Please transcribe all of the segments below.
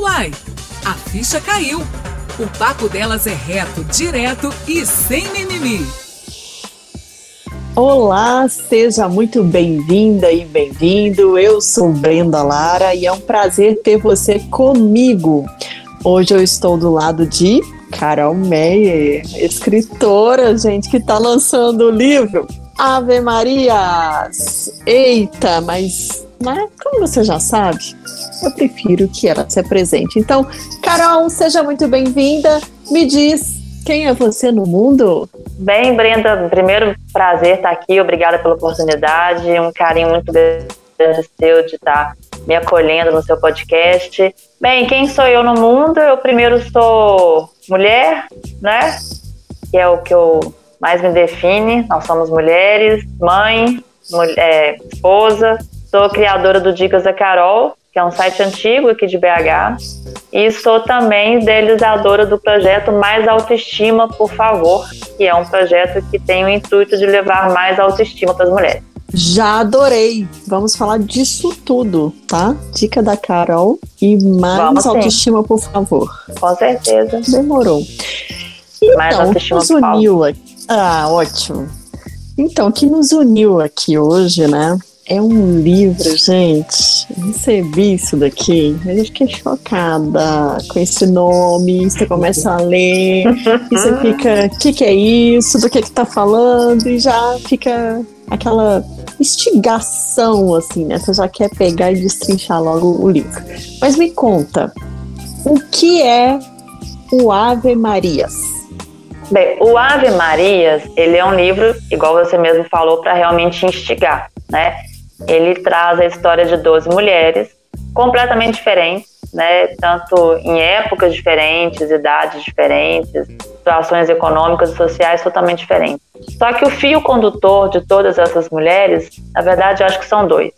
Uai, a ficha caiu. O papo delas é reto, direto e sem mimimi. Olá, seja muito bem-vinda e bem-vindo. Eu sou Brenda Lara e é um prazer ter você comigo. Hoje eu estou do lado de Carol Meyer, escritora, gente, que está lançando o livro Ave Marias. Eita, mas, mas como você já sabe, eu prefiro que ela se apresente. Então, Carol, seja muito bem-vinda. Me diz, quem é você no mundo? Bem, Brenda, primeiro prazer estar aqui, obrigada pela oportunidade, um carinho muito grande seu de estar me acolhendo no seu podcast. Bem, quem sou eu no mundo? Eu primeiro sou mulher, né? Que é o que eu mais me define. Nós somos mulheres, mãe, mulher, é, esposa. Sou criadora do Dicas da Carol, que é um site antigo aqui de BH. E sou também idealizadora do projeto Mais Autoestima, por favor, que é um projeto que tem o intuito de levar mais autoestima para as mulheres. Já adorei. Vamos falar disso tudo, tá? Dica da Carol e mais Vamos autoestima, sim. por favor. Com certeza. Demorou. Então, mais autoestima, nos uniu aqui. Ah, ótimo. Então, o que nos uniu aqui hoje, né? É um livro, gente. Eu recebi isso daqui. Eu fiquei chocada com esse nome. Você começa a ler e você fica: o que, que é isso? Do que, que tá falando? E já fica aquela instigação, assim, né? Você já quer pegar e destrinchar logo o livro. Mas me conta, o que é o Ave Marias? Bem, o Ave Marias, ele é um livro, igual você mesmo falou, para realmente instigar, né? Ele traz a história de 12 mulheres completamente diferentes, né? Tanto em épocas diferentes, idades diferentes, situações econômicas e sociais totalmente diferentes. Só que o fio condutor de todas essas mulheres, na verdade, eu acho que são dois.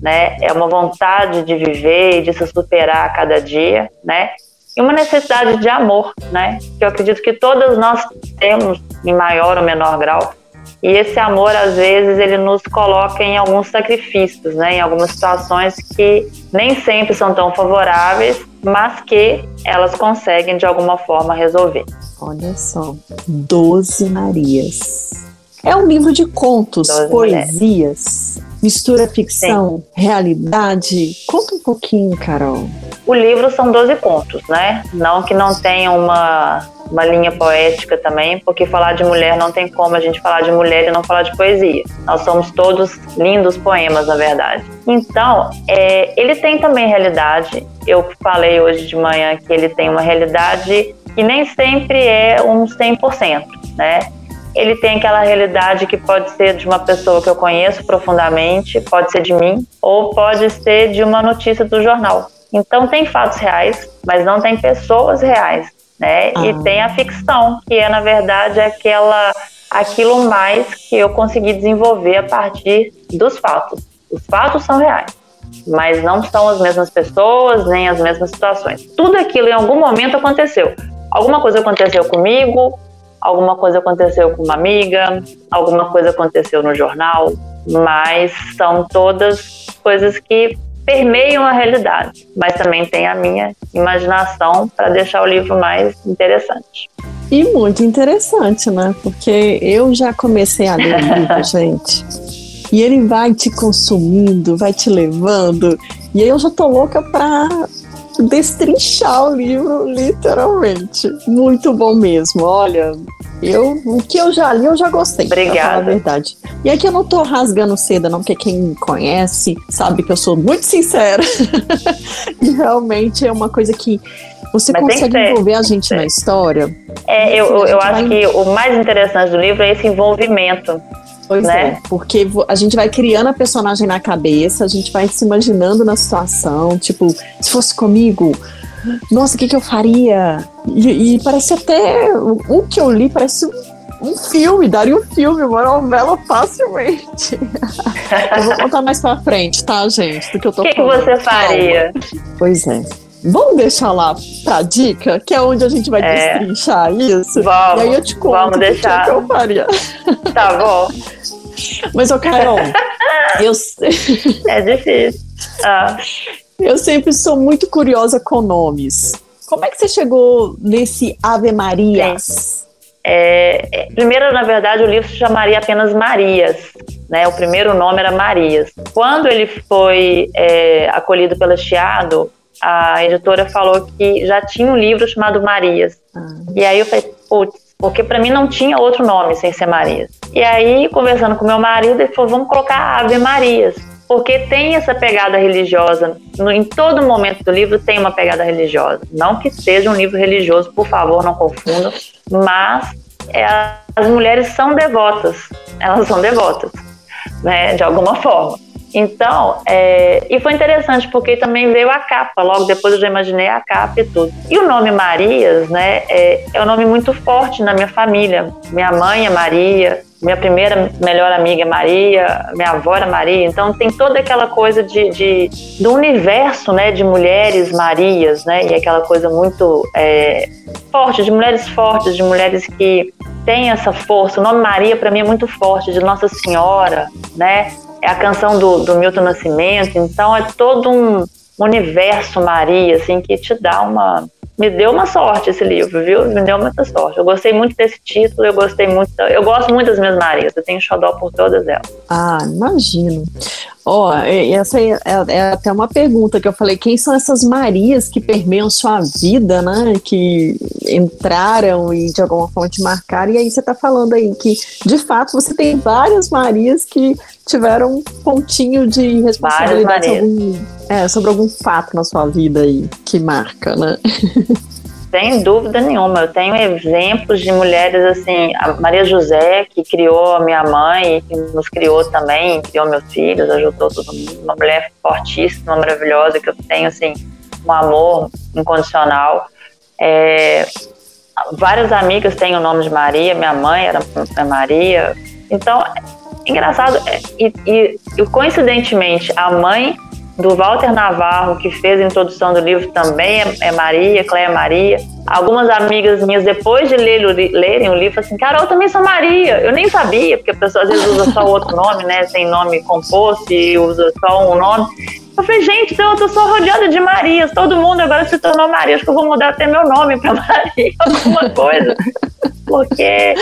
Né? É uma vontade de viver e de se superar a cada dia, né? E uma necessidade de amor, né? Que eu acredito que todas nós temos em maior ou menor grau. E esse amor, às vezes, ele nos coloca em alguns sacrifícios, né? Em algumas situações que nem sempre são tão favoráveis, mas que elas conseguem de alguma forma resolver. Olha só, Doze Marias. É um livro de contos, Doze poesias, mulheres. mistura ficção, Sim. realidade. Conta um pouquinho, Carol. O livro são 12 contos, né? Não que não tenha uma, uma linha poética também, porque falar de mulher não tem como a gente falar de mulher e não falar de poesia. Nós somos todos lindos poemas, na verdade. Então, é, ele tem também realidade. Eu falei hoje de manhã que ele tem uma realidade que nem sempre é um 100%, né? Ele tem aquela realidade que pode ser de uma pessoa que eu conheço profundamente, pode ser de mim, ou pode ser de uma notícia do jornal. Então tem fatos reais, mas não tem pessoas reais, né? Ah. E tem a ficção, que é na verdade aquela aquilo mais que eu consegui desenvolver a partir dos fatos. Os fatos são reais mas não são as mesmas pessoas, nem as mesmas situações. Tudo aquilo em algum momento aconteceu. Alguma coisa aconteceu comigo, alguma coisa aconteceu com uma amiga, alguma coisa aconteceu no jornal, mas são todas coisas que permeiam a realidade, mas também tem a minha imaginação para deixar o livro mais interessante. E muito interessante, né? Porque eu já comecei a ler o livro, gente. E ele vai te consumindo, vai te levando. E aí eu já tô louca pra destrinchar o livro, literalmente. Muito bom mesmo. Olha, eu, o que eu já li, eu já gostei. Obrigada. a verdade. E aqui eu não tô rasgando seda, não, porque quem me conhece sabe que eu sou muito sincera. e realmente é uma coisa que você Mas consegue envolver a gente na história. É, eu, eu, eu acho vai... que o mais interessante do livro é esse envolvimento. Pois né? é, porque a gente vai criando a personagem na cabeça, a gente vai se imaginando na situação, tipo, se fosse comigo, nossa, o que, que eu faria? E, e parece até. O que eu li parece um filme, daria um filme, uma novela facilmente. eu vou contar mais pra frente, tá, gente? Do que eu tô O que, que você faria? Pois é. Vamos deixar lá pra dica, que é onde a gente vai é. destrinchar isso. Vamos, e aí eu te conto vamos deixar. o que eu faria. Tá bom. Mas, ô Carol, eu. É difícil. Ah. Eu sempre sou muito curiosa com nomes. Como é que você chegou nesse Ave Marias? É, é, primeiro, na verdade, o livro se chamaria apenas Marias. Né? O primeiro nome era Marias. Quando ele foi é, acolhido pela Chiado, a editora falou que já tinha um livro chamado Marias. E aí eu falei, putz, porque para mim não tinha outro nome sem ser Marias. E aí, conversando com meu marido, ele falou, vamos colocar Ave Marias porque tem essa pegada religiosa. No, em todo momento do livro tem uma pegada religiosa. Não que seja um livro religioso, por favor, não confundam, mas é, as mulheres são devotas, elas são devotas, né, de alguma forma. Então, é, e foi interessante porque também veio a capa, logo depois eu já imaginei a capa e tudo. E o nome Marias, né, é, é um nome muito forte na minha família. Minha mãe é Maria, minha primeira melhor amiga é Maria, minha avó era Maria, então tem toda aquela coisa de, de do universo, né, de mulheres Marias, né, e aquela coisa muito é, forte, de mulheres fortes, de mulheres que têm essa força. O nome Maria para mim é muito forte, de Nossa Senhora, né, é a canção do, do Milton Nascimento, então é todo um universo Maria, assim, que te dá uma me deu uma sorte esse livro, viu? Me deu muita sorte. Eu gostei muito desse título, eu gostei muito. Eu gosto muito das minhas Marias, eu tenho xodó por todas elas. Ah, imagino. Ó, oh, essa é, é, até uma pergunta que eu falei: quem são essas Marias que permeiam sua vida, né? Que entraram e de alguma forma te marcaram? E aí você está falando aí que, de fato, você tem várias Marias que tiveram um pontinho de responsabilidade sobre algum, é, sobre algum fato na sua vida aí que marca, né? Sem dúvida nenhuma. Eu tenho exemplos de mulheres assim, a Maria José, que criou a minha mãe, que nos criou também, criou meus filhos, ajudou todo mundo. Uma mulher fortíssima, maravilhosa, que eu tenho assim, um amor incondicional. É, várias amigas têm o nome de Maria, minha mãe era Maria. Então, engraçado, é, e, e, e coincidentemente, a mãe do Walter Navarro, que fez a introdução do livro, também é, é Maria, Cléia Maria. Algumas amigas minhas, depois de ler, lerem o livro, assim, Carol, eu também sou Maria. Eu nem sabia, porque a pessoa às vezes usa só outro nome, né? Sem nome composto e usa só um nome. Eu falei, gente, então eu tô só rodeada de Marias. Todo mundo agora se tornou Maria. Acho que eu vou mudar até meu nome para Maria, alguma coisa. Porque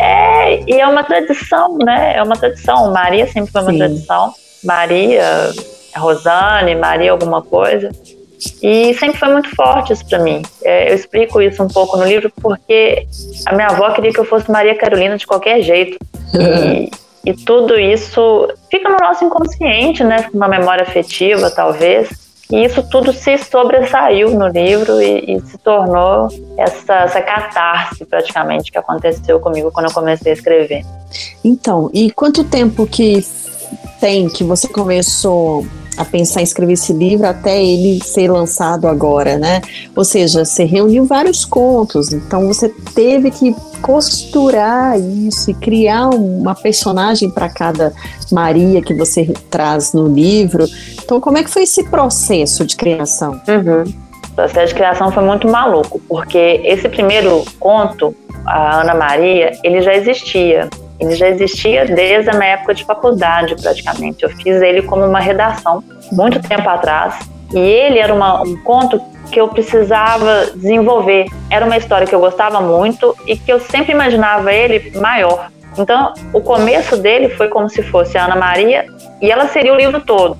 é, e é uma tradição, né? É uma tradição. Maria sempre foi uma Sim. tradição. Maria, Rosane, Maria alguma coisa. E sempre foi muito forte isso para mim. É, eu explico isso um pouco no livro porque a minha avó queria que eu fosse Maria Carolina de qualquer jeito. E, e tudo isso fica no nosso inconsciente, né? Uma memória afetiva, talvez. E isso tudo se sobressaiu no livro e, e se tornou essa, essa catarse praticamente que aconteceu comigo quando eu comecei a escrever. Então, e quanto tempo que tem que você começou a pensar em escrever esse livro até ele ser lançado agora, né? Ou seja, você reuniu vários contos, então você teve que costurar isso e criar uma personagem para cada Maria que você traz no livro. Então, como é que foi esse processo de criação? Uhum. O processo de criação foi muito maluco, porque esse primeiro conto, a Ana Maria, ele já existia. Ele já existia desde a minha época de faculdade, praticamente. Eu fiz ele como uma redação, muito tempo atrás. E ele era uma, um conto que eu precisava desenvolver. Era uma história que eu gostava muito e que eu sempre imaginava ele maior. Então, o começo dele foi como se fosse a Ana Maria e ela seria o livro todo.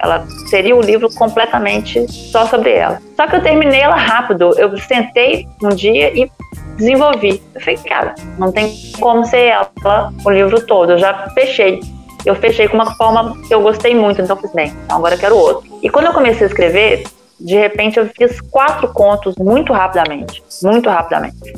Ela seria o livro completamente só sobre ela. Só que eu terminei ela rápido. Eu sentei um dia e desenvolvi. Eu falei, cara, não tem como ser ela o livro todo. Eu já fechei. Eu fechei com uma forma que eu gostei muito, então eu fiz, bem, então agora eu quero outro. E quando eu comecei a escrever, de repente eu fiz quatro contos muito rapidamente. Muito rapidamente.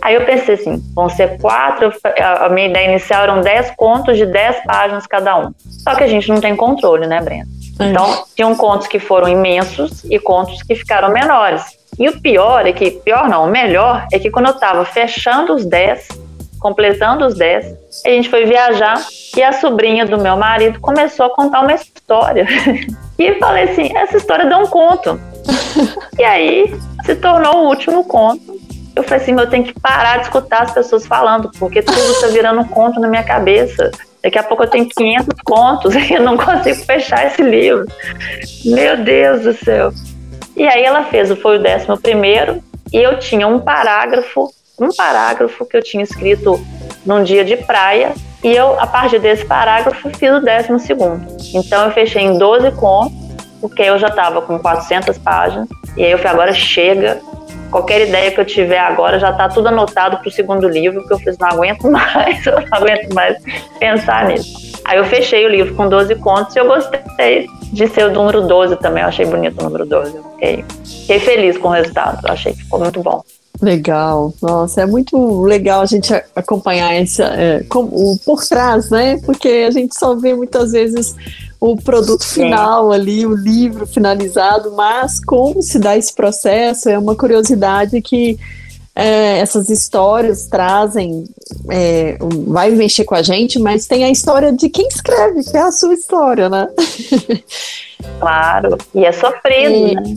Aí eu pensei assim, vão ser quatro, a minha ideia inicial eram dez contos de dez páginas cada um. Só que a gente não tem controle, né, Brenda? Então, tinham contos que foram imensos e contos que ficaram menores. E o pior é que, pior não, o melhor é que quando eu estava fechando os 10, completando os 10, a gente foi viajar e a sobrinha do meu marido começou a contar uma história. e eu falei assim: essa história dá um conto. e aí se tornou o último conto. Eu falei assim: eu tenho que parar de escutar as pessoas falando, porque tudo está virando um conto na minha cabeça. Daqui a pouco eu tenho 500 contos e eu não consigo fechar esse livro. Meu Deus do céu. E aí ela fez, foi o décimo primeiro, e eu tinha um parágrafo, um parágrafo que eu tinha escrito num dia de praia, e eu, a partir desse parágrafo, fiz o décimo segundo. Então eu fechei em 12 contos, porque eu já estava com 400 páginas, e aí eu falei, agora chega, qualquer ideia que eu tiver agora já está tudo anotado para o segundo livro, que eu fiz, não aguento mais, eu não aguento mais pensar nisso. Aí eu fechei o livro com 12 contos e eu gostei de ser o número 12 também, eu achei bonito o número 12. Eu fiquei, fiquei feliz com o resultado, eu achei que ficou muito bom. Legal, nossa, é muito legal a gente acompanhar essa, é, o por trás, né? Porque a gente só vê muitas vezes o produto final ali, o livro finalizado, mas como se dá esse processo é uma curiosidade que é, essas histórias trazem, é, vai mexer com a gente, mas tem a história de quem escreve, que é a sua história, né? Claro, e é sofrido, e, né?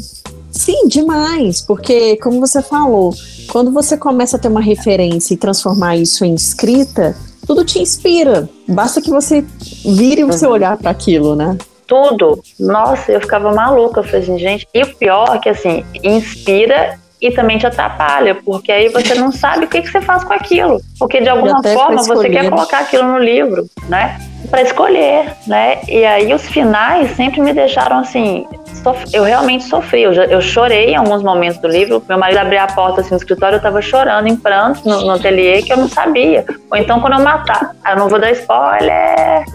Sim, demais, porque como você falou, quando você começa a ter uma referência e transformar isso em escrita, tudo te inspira. Basta que você vire o seu uhum. olhar para aquilo, né? Tudo. Nossa, eu ficava maluca. Eu falei assim, gente, e o pior é que assim, inspira e também te atrapalha, porque aí você não sabe o que, que você faz com aquilo. Porque de alguma forma você quer colocar aquilo no livro, né? Para escolher, né? E aí os finais sempre me deixaram assim, eu realmente sofri, eu, já, eu, chorei em alguns momentos do livro. Meu marido abriu a porta assim, no escritório, eu estava chorando em pranto no, no ateliê que eu não sabia. Ou então quando eu matar, eu não vou dar spoiler.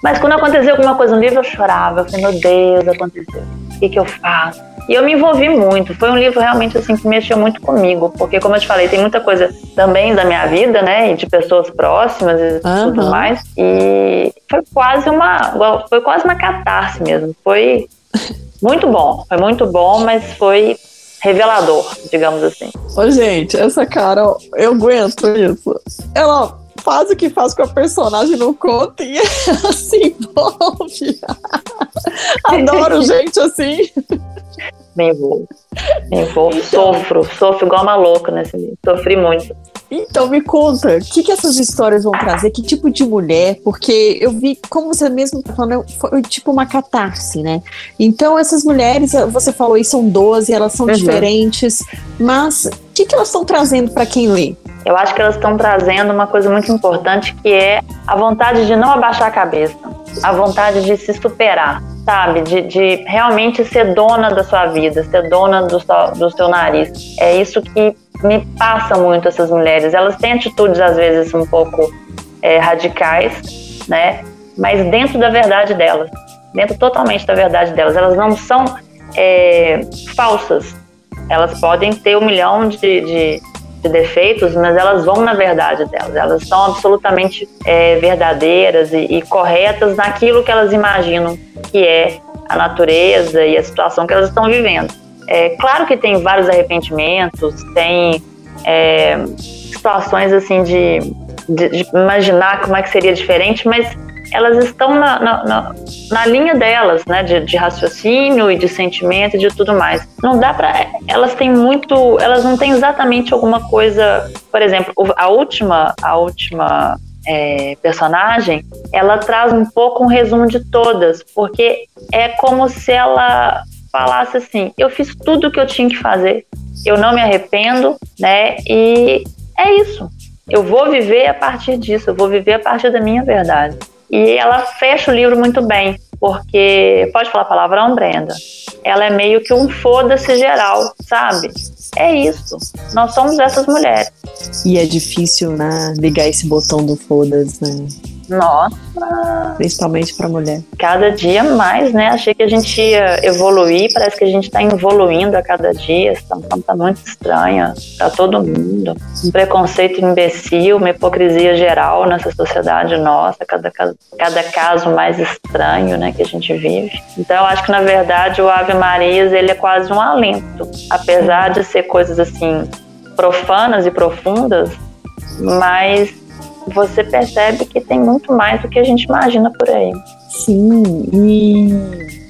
Mas quando aconteceu alguma coisa no livro, eu chorava. Eu falei, meu Deus, aconteceu. O que, que eu faço? E eu me envolvi muito. Foi um livro realmente assim que mexeu muito comigo, porque como eu te falei, tem muita coisa também da minha vida, né, e de pessoas próximas e uhum. tudo mais. E foi quase uma, foi quase uma catarse mesmo. Foi muito bom, foi muito bom, mas foi revelador, digamos assim. Ô, gente, essa cara, eu aguento isso. Ela faz o que faz com a personagem no conto e ela se envolve. Adoro gente assim. Me envolvo. Então, sofro. Sofro igual uma louca nesse livro. Sofri muito. Então me conta, o que, que essas histórias vão trazer? Que tipo de mulher? Porque eu vi, como você mesmo tá falando, foi tipo uma catarse, né? Então essas mulheres, você falou aí, são 12, elas são uhum. diferentes, mas o que, que elas estão trazendo para quem lê? Eu acho que elas estão trazendo uma coisa muito importante que é a vontade de não abaixar a cabeça, a vontade de se superar, sabe? De, de realmente ser dona da sua vida, ser dona do do seu nariz. É isso que me passa muito essas mulheres. Elas têm atitudes às vezes um pouco é, radicais, né? Mas dentro da verdade delas, dentro totalmente da verdade delas. Elas não são é, falsas. Elas podem ter um milhão de, de, de, defeitos, mas elas vão na verdade delas. Elas são absolutamente é, verdadeiras e, e corretas naquilo que elas imaginam que é a natureza e a situação que elas estão vivendo. É, claro que tem vários arrependimentos, tem é, situações assim de, de, de, imaginar como é que seria diferente, mas elas estão na, na, na, na linha delas, né, de, de, raciocínio e de sentimento e de tudo mais. Não dá para, elas têm muito, elas não têm exatamente alguma coisa, por exemplo, a última, a última é, personagem, ela traz um pouco um resumo de todas, porque é como se ela falasse assim: eu fiz tudo o que eu tinha que fazer, eu não me arrependo, né? E é isso. Eu vou viver a partir disso, eu vou viver a partir da minha verdade. E ela fecha o livro muito bem, porque pode falar palavrão, Brenda. Ela é meio que um foda-se geral, sabe? É isso. Nós somos essas mulheres. E é difícil, né, ligar esse botão do foda-se, né? Nossa! Principalmente para mulher. Cada dia mais, né? Achei que a gente ia evoluir, parece que a gente está evoluindo a cada dia. A situação tá muito estranha para todo mundo. Um preconceito imbecil, uma hipocrisia geral nessa sociedade nossa, cada, cada caso mais estranho, né, que a gente vive. Então, acho que na verdade o Ave Marias ele é quase um alento, apesar de ser coisas assim profanas e profundas, mas você percebe que tem muito mais do que a gente imagina por aí. Sim, e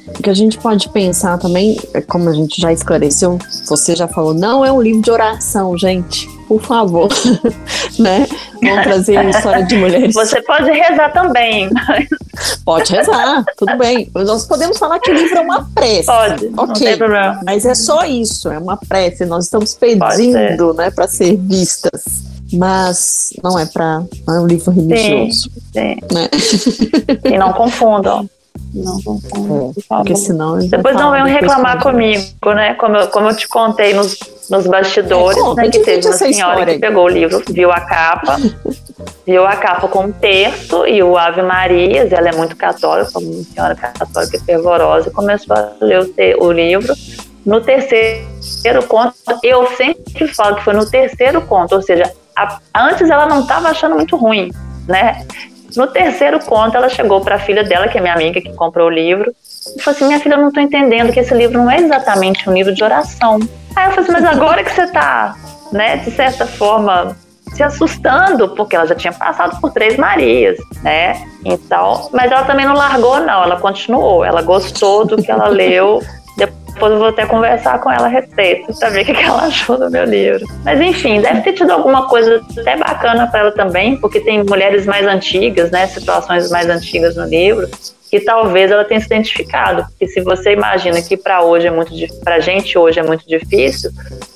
o que a gente pode pensar também, é como a gente já esclareceu, você já falou, não é um livro de oração, gente, por favor. né? Vão trazer a história de mulheres. Você pode rezar também. Pode rezar, tudo bem. Nós podemos falar que o livro é uma prece. Pode, ok. Mas é só isso, é uma prece. Nós estamos pedindo, né, para ser vistas. Mas não é para é um livro religioso. Sim, sim. Né? E não confundam. Não, é, porque senão. Depois não venham reclamar comigo, né? Como eu, como eu te contei nos, nos bastidores, é, né? Que teve uma senhora que pegou o livro, viu a capa, viu a capa com um texto e o Ave Marias, ela é muito católica, uma senhora católica fervorosa, e começou a ler o, o livro. No terceiro conto, eu sempre falo que foi no terceiro conto, ou seja, a, antes ela não estava achando muito ruim, né? No terceiro conto, ela chegou para a filha dela, que é minha amiga, que comprou o livro, e falou assim: Minha filha, eu não estou entendendo que esse livro não é exatamente um livro de oração. Aí eu falei assim: Mas agora que você está, né, de certa forma, se assustando, porque ela já tinha passado por três Marias, né? Então, mas ela também não largou, não, ela continuou, ela gostou do que ela leu depois eu vou até conversar com ela a respeito, pra ver o que ela achou do meu livro. Mas enfim, deve ter tido alguma coisa até bacana para ela também, porque tem mulheres mais antigas, né? Situações mais antigas no livro, que talvez ela tenha se identificado. Porque se você imagina que para hoje é muito pra gente hoje é muito difícil,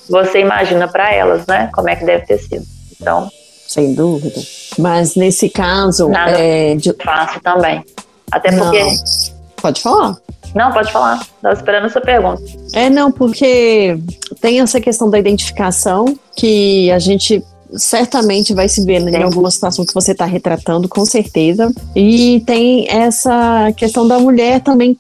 você imagina para elas, né? Como é que deve ter sido. Então. Sem dúvida. Mas nesse caso. Nada é de... fácil também. Até porque. Não. Pode falar. Não, pode falar. Estava esperando essa pergunta. É, não, porque tem essa questão da identificação que a gente certamente vai se ver Sim. em alguma situação que você está retratando, com certeza. E tem essa questão da mulher também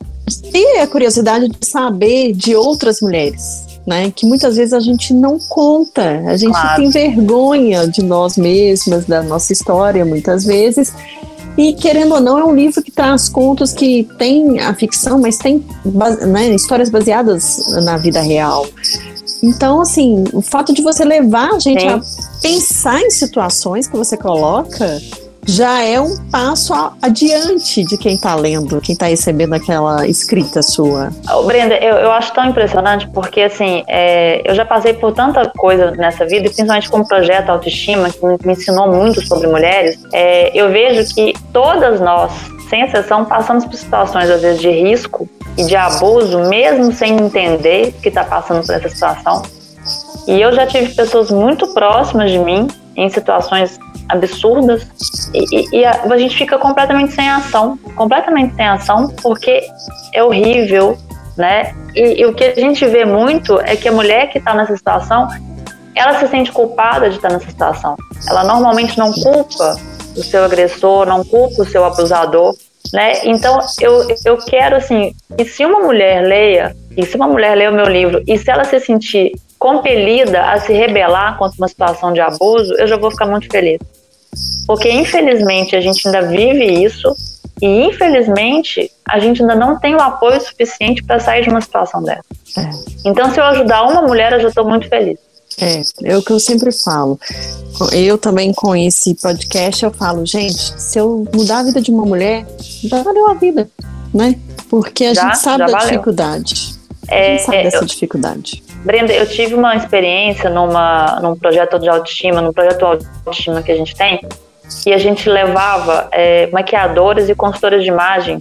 ter a curiosidade de saber de outras mulheres. Né, que muitas vezes a gente não conta, a gente claro. tem vergonha de nós mesmas, da nossa história, muitas vezes, e, querendo ou não, é um livro que traz contos que tem a ficção, mas tem né, histórias baseadas na vida real. Então, assim, o fato de você levar a gente Sim. a pensar em situações que você coloca já é um passo adiante de quem está lendo, quem está recebendo aquela escrita sua. Oh, Brenda, eu, eu acho tão impressionante porque, assim, é, eu já passei por tanta coisa nessa vida, principalmente com o projeto Autoestima, que me, me ensinou muito sobre mulheres. É, eu vejo que todas nós, sem exceção, passamos por situações, às vezes, de risco e de abuso, mesmo sem entender que está passando por essa situação. E eu já tive pessoas muito próximas de mim em situações absurdas e, e, e a, a, gente fica completamente sem ação, completamente sem ação, porque é horrível, né? E, e o que a gente vê muito é que a mulher que está nessa situação, ela se sente culpada de estar tá nessa situação. Ela normalmente não culpa o seu agressor, não culpa o seu abusador, né? Então eu, eu quero assim que se uma mulher leia, e se uma mulher ler o meu livro, e se ela se sentir compelida a se rebelar contra uma situação de abuso, eu já vou ficar muito feliz. Porque infelizmente a gente ainda vive isso e infelizmente a gente ainda não tem o apoio suficiente para sair de uma situação dessa. É. Então, se eu ajudar uma mulher, eu já estou muito feliz. É, é o que eu sempre falo. Eu também com esse podcast eu falo, gente, se eu mudar a vida de uma mulher, já valeu a vida, né? Porque a já, gente sabe da valeu. dificuldade. É, a gente sabe dessa eu, dificuldade. Brenda, eu tive uma experiência numa, num projeto de autoestima, num projeto autoestima que a gente tem, e a gente levava é, maquiadoras e consultoras de imagem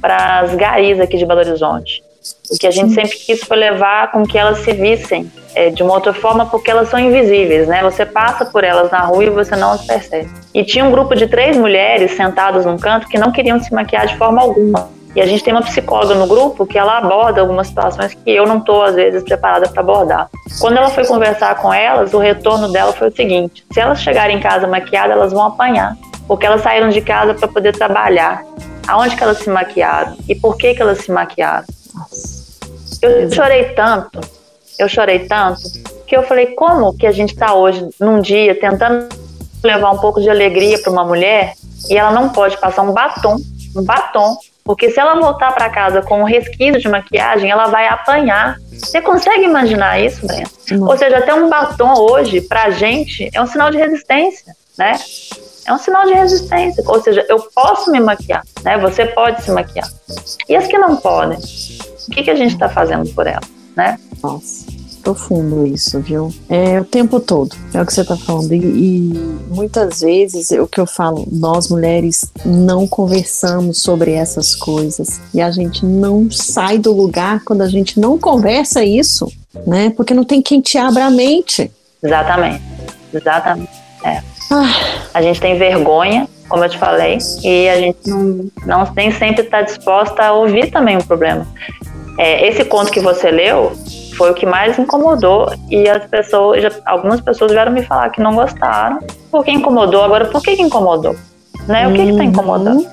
para as garis aqui de Belo Horizonte. O que a gente sempre quis foi levar com que elas se vissem é, de uma outra forma, porque elas são invisíveis, né? Você passa por elas na rua e você não as percebe. E tinha um grupo de três mulheres sentadas num canto que não queriam se maquiar de forma alguma. E a gente tem uma psicóloga no grupo que ela aborda algumas situações que eu não estou, às vezes, preparada para abordar. Quando ela foi conversar com elas, o retorno dela foi o seguinte: se elas chegarem em casa maquiadas, elas vão apanhar, porque elas saíram de casa para poder trabalhar. Aonde que elas se maquiaram? E por que, que elas se maquiaram? Eu chorei tanto, eu chorei tanto, que eu falei: como que a gente está hoje, num dia, tentando levar um pouco de alegria para uma mulher e ela não pode passar um batom, um batom porque se ela voltar para casa com um resquício de maquiagem, ela vai apanhar. Você consegue imaginar isso, Breno? Ou seja, até um batom hoje, pra gente, é um sinal de resistência, né? É um sinal de resistência. Ou seja, eu posso me maquiar, né? Você pode se maquiar. E as que não podem? O que, que a gente está fazendo por elas, né? Nossa. Profundo isso, viu? É o tempo todo, é o que você tá falando. E, e muitas vezes, é o que eu falo, nós mulheres não conversamos sobre essas coisas. E a gente não sai do lugar quando a gente não conversa isso, né? Porque não tem quem te abra a mente. Exatamente. Exatamente. É. Ah. A gente tem vergonha, como eu te falei, e a gente não, não nem sempre está disposta a ouvir também o problema. É, esse conto que você leu foi o que mais incomodou e as pessoas, já, algumas pessoas vieram me falar que não gostaram, porque incomodou. Agora, por que, que incomodou? Né? O que está incomodando?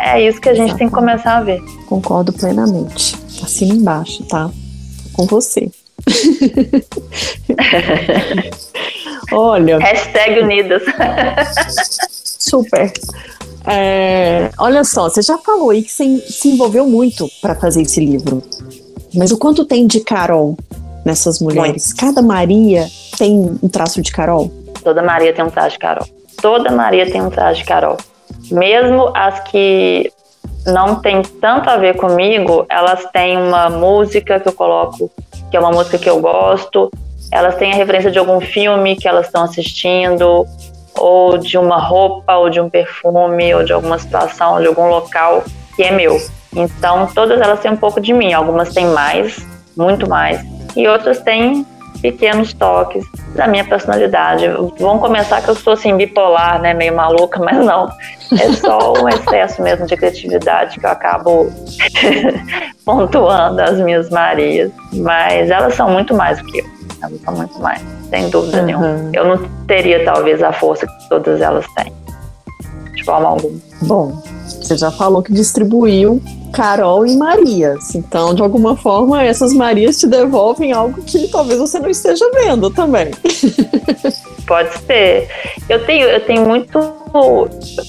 É. é. isso que a gente tem que começar a ver. Concordo plenamente. Assina embaixo, tá? Com você. Olha. Hashtag Unidas. Super. É, olha só, você já falou aí que você se envolveu muito para fazer esse livro. Mas o quanto tem de Carol nessas mulheres? Muito. Cada Maria tem um traço de Carol? Toda Maria tem um traço de Carol. Toda Maria tem um traço de Carol. Mesmo as que não tem tanto a ver comigo, elas têm uma música que eu coloco, que é uma música que eu gosto, elas têm a referência de algum filme que elas estão assistindo, ou de uma roupa, ou de um perfume, ou de alguma situação, de algum local que é meu. Então, todas elas têm um pouco de mim. Algumas têm mais, muito mais, e outras têm pequenos toques da minha personalidade. Vamos começar que eu sou assim bipolar, né, meio maluca, mas não. É só um excesso mesmo de criatividade que eu acabo pontuando as minhas Marias. Mas elas são muito mais do que eu. Elas são muito mais, sem dúvida uhum. nenhuma. Eu não teria talvez a força que todas elas têm. De forma alguma. Bom, você já falou que distribuiu Carol e Marias. Então, de alguma forma, essas Marias te devolvem algo que talvez você não esteja vendo também. Pode ser. Eu tenho, eu tenho muito.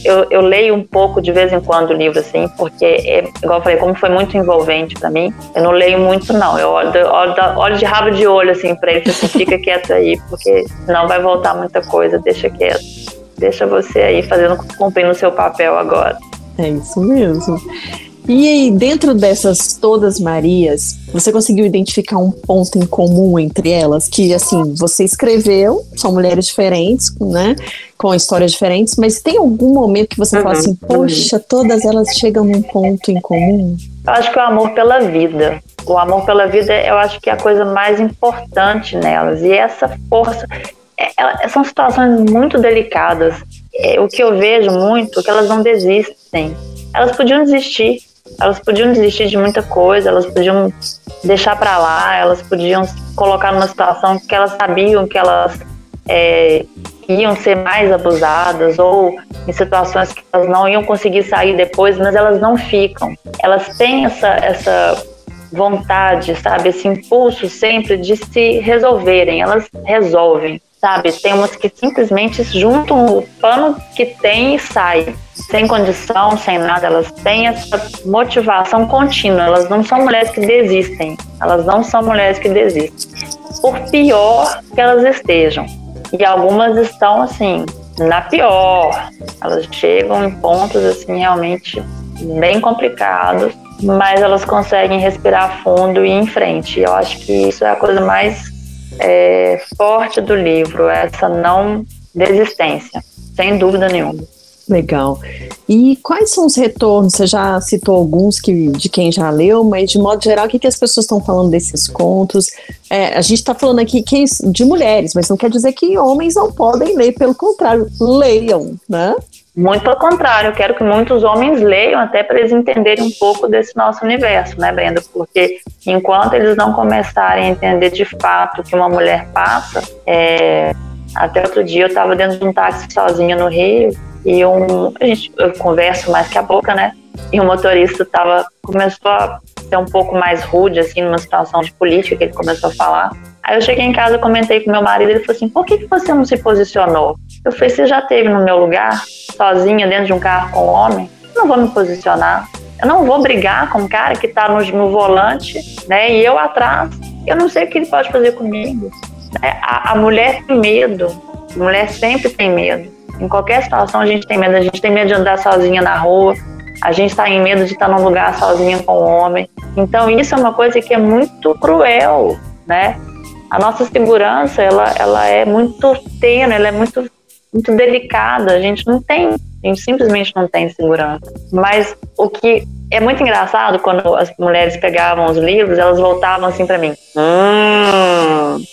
Eu, eu leio um pouco de vez em quando o livro, assim, porque, é, igual eu falei, como foi muito envolvente para mim, eu não leio muito, não. Eu olho, olho, olho de rabo de olho, assim, pra ele, assim, fica quieto aí, porque senão vai voltar muita coisa, deixa quieto. Deixa você aí fazendo, cumprindo o seu papel agora. É isso mesmo. E aí, dentro dessas todas Marias, você conseguiu identificar um ponto em comum entre elas? Que, assim, você escreveu, são mulheres diferentes, né? Com histórias diferentes, mas tem algum momento que você uhum, fala assim, poxa, todas elas chegam num ponto em comum? Eu acho que é o amor pela vida. O amor pela vida, eu acho que é a coisa mais importante nelas. E essa força. É, é, são situações muito delicadas. É, o que eu vejo muito é que elas não desistem. Elas podiam desistir, elas podiam desistir de muita coisa, elas podiam deixar para lá, elas podiam colocar numa situação que elas sabiam que elas é, iam ser mais abusadas ou em situações que elas não iam conseguir sair depois, mas elas não ficam. Elas têm essa, essa vontade, sabe, esse impulso sempre de se resolverem, elas resolvem sabe? Tem umas que simplesmente juntam o pano que tem e saem, sem condição, sem nada. Elas têm essa motivação contínua. Elas não são mulheres que desistem. Elas não são mulheres que desistem. Por pior que elas estejam. E algumas estão assim, na pior. Elas chegam em pontos assim realmente bem complicados, mas elas conseguem respirar fundo e ir em frente. Eu acho que isso é a coisa mais é, forte do livro, essa não desistência, sem dúvida nenhuma. Legal. E quais são os retornos? Você já citou alguns que, de quem já leu, mas de modo geral, o que, que as pessoas estão falando desses contos? É, a gente está falando aqui que, de mulheres, mas não quer dizer que homens não podem ler, pelo contrário, leiam, né? Muito pelo contrário, eu quero que muitos homens leiam até para eles entenderem um pouco desse nosso universo, né, Brenda? Porque enquanto eles não começarem a entender de fato o que uma mulher passa, é... até outro dia eu estava dentro de um táxi sozinha no Rio e um, a gente eu converso mais que a boca, né? E o motorista tava, começou a ser um pouco mais rude, assim, numa situação de política que ele começou a falar. Aí eu cheguei em casa, comentei com meu marido, ele falou assim, por que, que você não se posicionou? Eu falei, você já teve no meu lugar, sozinha, dentro de um carro com um homem? Eu não vou me posicionar. Eu não vou brigar com um cara que está no, no, volante, né? E eu atrás. Eu não sei o que ele pode fazer comigo. Né? A, a mulher tem medo. A mulher sempre tem medo. Em qualquer situação a gente tem medo. A gente tem medo de andar sozinha na rua. A gente está em medo de estar num lugar sozinha com um homem. Então isso é uma coisa que é muito cruel, né? A nossa segurança, ela, ela é muito tênue, ela é muito, muito delicada. A gente não tem, a gente simplesmente não tem segurança. Mas o que é muito engraçado quando as mulheres pegavam os livros, elas voltavam assim para mim. Hum,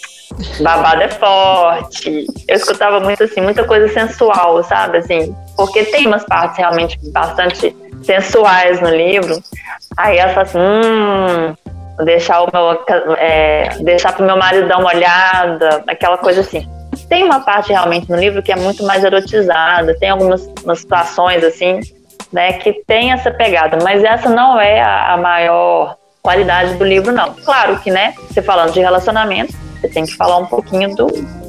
babado é forte. Eu escutava muito assim, muita coisa sensual, sabe? Assim, porque tem umas partes realmente bastante sensuais no livro. Aí ela fala assim, hum, deixar o meu, é, deixar pro meu marido dar uma olhada, aquela coisa assim. Tem uma parte realmente no livro que é muito mais erotizada, tem algumas situações assim, né, que tem essa pegada, mas essa não é a, a maior qualidade do livro, não. Claro que, né, você falando de relacionamento, você tem que falar um pouquinho do,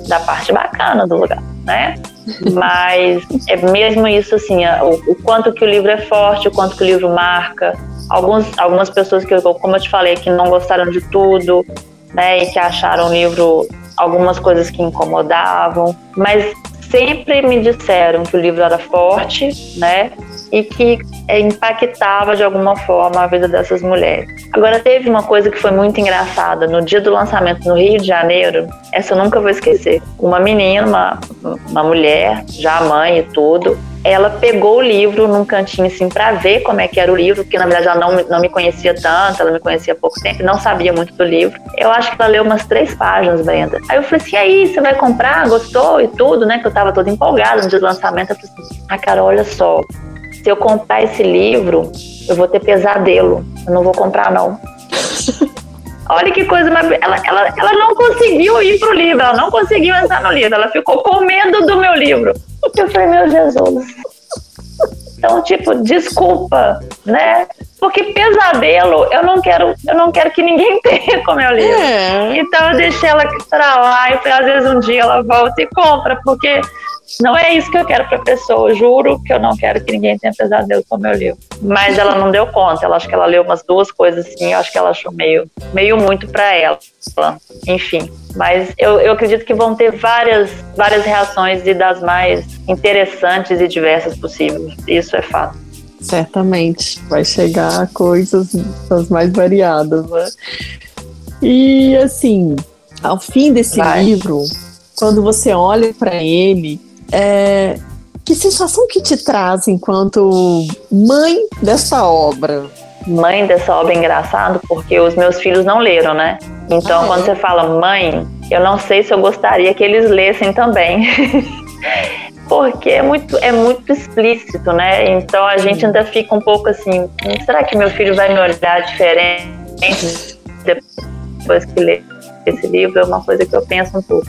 da parte bacana do lugar, né? Mas é mesmo isso, assim, o, o, quanto que o livro é forte, o quanto que o livro marca. Alguns, algumas pessoas que, como eu te falei, que não gostaram de tudo, né, e que acharam o livro algumas coisas que incomodavam, mas sempre me disseram que o livro era forte, né? E que impactava de alguma forma a vida dessas mulheres. Agora, teve uma coisa que foi muito engraçada. No dia do lançamento no Rio de Janeiro, essa eu nunca vou esquecer. Uma menina, uma, uma mulher, já mãe e tudo, ela pegou o livro num cantinho assim para ver como é que era o livro, porque na verdade ela não, não me conhecia tanto, ela me conhecia há pouco tempo, não sabia muito do livro. Eu acho que ela leu umas três páginas, Brenda. Aí eu falei assim: e aí, você vai comprar? Gostou e tudo, né? Que eu tava toda empolgada no dia do lançamento. Eu falei assim: ah, cara, olha só, se eu comprar esse livro, eu vou ter pesadelo. Eu não vou comprar, não. Olha que coisa. Ela, ela, ela não conseguiu ir pro livro, ela não conseguiu entrar no livro, ela ficou com medo do meu livro. Eu falei, meu Jesus. Então, tipo, desculpa, né? Porque pesadelo eu não quero, eu não quero que ninguém tenha com meu livro. É. Então eu deixei ela pra lá e às vezes um dia ela volta e compra, porque não é isso que eu quero para a pessoa. Eu juro que eu não quero que ninguém tenha pesadelo com o meu livro. Mas ela não deu conta. Ela acho que ela leu umas duas coisas assim. Eu acho que ela achou meio, meio muito para ela. Enfim. Mas eu, eu acredito que vão ter várias, várias reações e das mais interessantes e diversas possíveis. Isso é fato. Certamente. Vai chegar coisas das mais variadas, né? E assim, ao fim desse Vai. livro, quando você olha para ele, é, que sensação que te traz enquanto mãe dessa obra? Mãe dessa obra é engraçado porque os meus filhos não leram, né? Então, ah, quando é? você fala mãe, eu não sei se eu gostaria que eles lessem também. porque é muito, é muito explícito, né? Então a gente ainda fica um pouco assim: será que meu filho vai me olhar diferente depois que ler esse livro? É uma coisa que eu penso um pouco.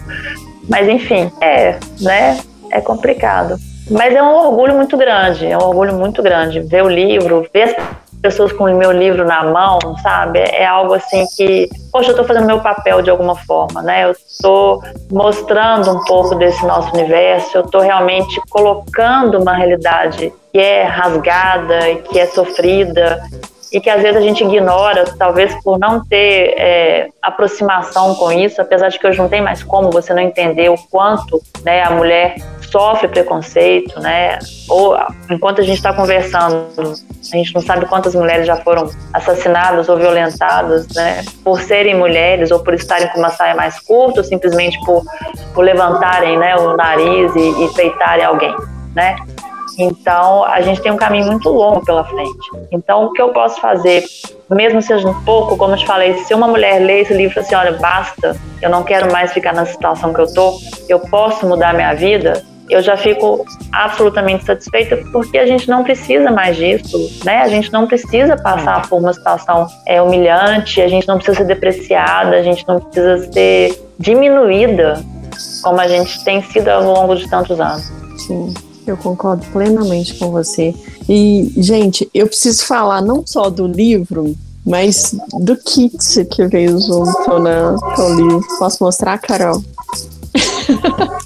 Mas enfim, é, né? é complicado. Mas é um orgulho muito grande, é um orgulho muito grande ver o livro, ver as pessoas com o meu livro na mão, sabe? É algo assim que, poxa, eu estou fazendo meu papel de alguma forma, né? Eu estou mostrando um pouco desse nosso universo, eu estou realmente colocando uma realidade que é rasgada que é sofrida e que às vezes a gente ignora, talvez por não ter é, aproximação com isso, apesar de que hoje não tem mais como você não entender o quanto né, a mulher sofre preconceito, né? Ou enquanto a gente está conversando, a gente não sabe quantas mulheres já foram assassinadas ou violentadas, né? Por serem mulheres ou por estarem com uma saia mais curta, ou simplesmente por, por levantarem, né, o nariz e, e peitarem alguém, né? Então, a gente tem um caminho muito longo pela frente. Então, o que eu posso fazer, mesmo seja um pouco, como eu te falei, se uma mulher lê esse livro e assim: olha, basta, eu não quero mais ficar na situação que eu tô, eu posso mudar minha vida, eu já fico absolutamente satisfeita porque a gente não precisa mais disso, né? A gente não precisa passar por uma situação é, humilhante, a gente não precisa ser depreciada, a gente não precisa ser diminuída como a gente tem sido ao longo de tantos anos. Sim. Eu concordo plenamente com você. E, gente, eu preciso falar não só do livro, mas do kit que veio junto né, com o livro. Posso mostrar, Carol?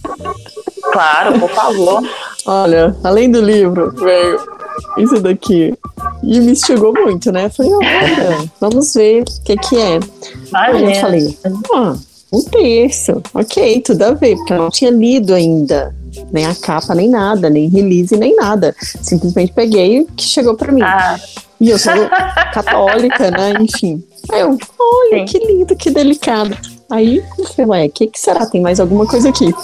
Claro, por favor. Olha, além do livro, veio isso daqui. E me instigou muito, né? Falei, olha, vamos ver o que, que é. Imagina. Aí eu falei, ah, um terço. Ok, tudo a ver, porque eu não tinha lido ainda nem a capa, nem nada, nem release, nem nada. Simplesmente peguei o que chegou para mim. Ah. E eu sou católica, né? Enfim. Aí eu, olha, Sim. que lindo, que delicado. Aí eu falei, ué, o que, que será? Tem mais alguma coisa aqui.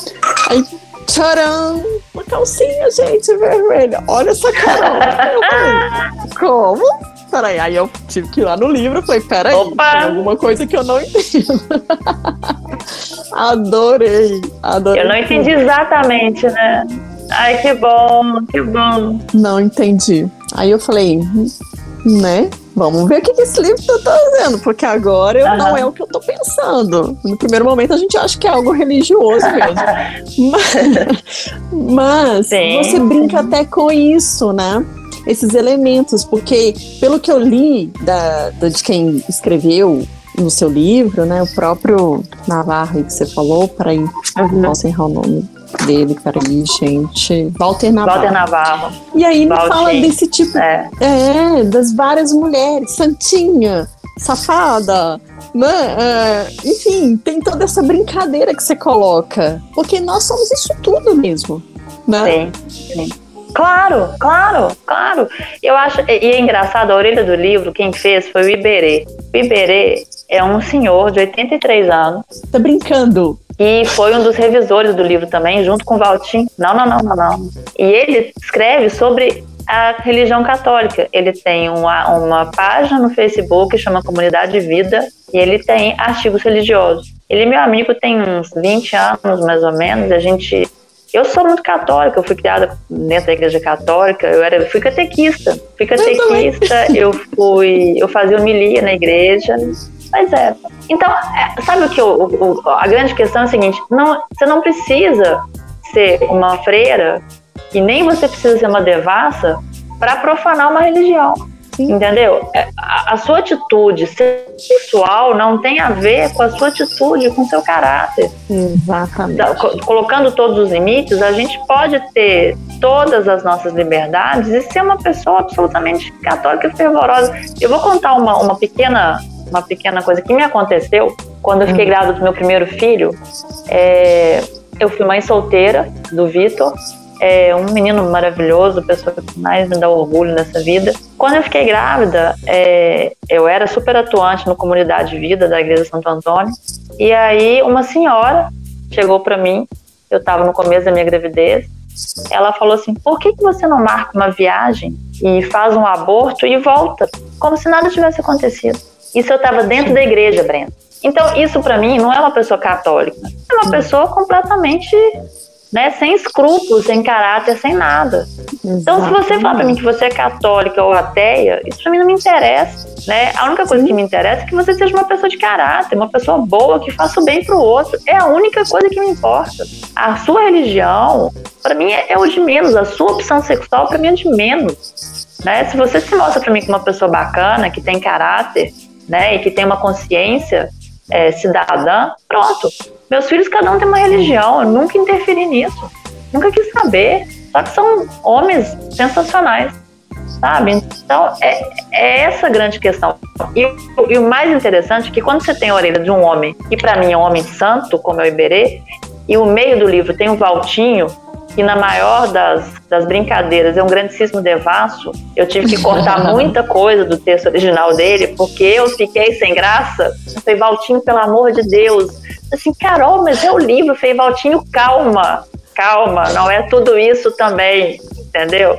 Aí, tcharam! Uma calcinha, gente, vermelha. Olha essa cara. Eu falei, como? Peraí, aí eu tive que ir lá no livro e falei, peraí, Opa. tem alguma coisa que eu não entendo. adorei, adorei. Eu não entendi exatamente, né? Ai, que bom, que bom. Não entendi. Aí eu falei, né? Vamos ver o que, esse livro tá trazendo, porque agora eu, não é o que eu tô pensando. No primeiro momento a gente acha que é algo religioso mesmo. mas, mas você brinca até com isso, né? Esses elementos, porque pelo que eu li da, de quem escreveu no seu livro, né? O próprio Navarro que você falou, para ir, uhum. posso errar o nome dele, peraí, gente. Walter Navarro. Walter Navarro. E aí me fala desse tipo. É. é, das várias mulheres. Santinha, safada. Né? É, enfim, tem toda essa brincadeira que você coloca. Porque nós somos isso tudo mesmo. Né? Sim, sim. Claro, claro, claro. Eu acho, e é engraçado, a orelha do livro, quem fez foi o Iberê. O Iberê é um senhor de 83 anos. Tá brincando? E foi um dos revisores do livro também, junto com o Valtim. Não, não, não, não, não. E ele escreve sobre a religião católica. Ele tem uma, uma página no Facebook, chama Comunidade Vida, e ele tem artigos religiosos. Ele é meu amigo tem uns 20 anos, mais ou menos, a gente... Eu sou muito católica, eu fui criada dentro da igreja católica, eu era, fui catequista. Fui catequista, eu, eu fui... Eu fazia homilia na igreja, mas é. Então, é, sabe o que eu, o, a grande questão é a seguinte: não, você não precisa ser uma freira e nem você precisa ser uma devassa para profanar uma religião. Entendeu? É, a, a, sua atitude sexual não tem a ver com a sua atitude, com o seu caráter. Exatamente. Colocando todos os limites, a gente pode ter todas as nossas liberdades e ser uma pessoa absolutamente católica e fervorosa. Eu vou contar uma, uma pequena uma pequena coisa que me aconteceu quando eu fiquei uhum. grávida do meu primeiro filho. É, eu fui mãe solteira do Vitor, é um menino maravilhoso, pessoa que mais me dá orgulho nessa vida. Quando eu fiquei grávida, é, eu era super atuante no Comunidade Vida da Igreja Santo Antônio. E aí uma senhora chegou para mim, eu estava no começo da minha gravidez, ela falou assim: por que, que você não marca uma viagem e faz um aborto e volta? Como se nada tivesse acontecido. Isso eu estava dentro da igreja, Brenda. Então, isso para mim não é uma pessoa católica. É uma pessoa completamente né, sem escrúpulos, sem caráter, sem nada. Então, se você falar para mim que você é católica ou ateia, isso para mim não me interessa. Né? A única coisa que me interessa é que você seja uma pessoa de caráter, uma pessoa boa, que faça o bem para o outro. É a única coisa que me importa. A sua religião, para mim, é, é o de menos. A sua opção sexual, para mim, é de menos. Né? Se você se mostra para mim como uma pessoa bacana, que tem caráter, né, e que tem uma consciência é, cidadã, pronto. Meus filhos, cada um tem uma religião, eu nunca interferi nisso, nunca quis saber. Só que são homens sensacionais, sabe? Então, é, é essa grande questão. E, e, o mais interessante é que quando você tem a orelha de um homem, que para mim é um homem santo, como é o Iberê, e o meio do livro tem o Valtinho, que na maior das, das brincadeiras é um grandíssimo devasso. Eu tive que cortar muita coisa do texto original dele, porque eu fiquei sem graça. Eu falei, Valtinho, pelo amor de Deus. Assim, Carol, mas é o livro. Eu falei, Valtinho, calma, calma, não é tudo isso também, entendeu?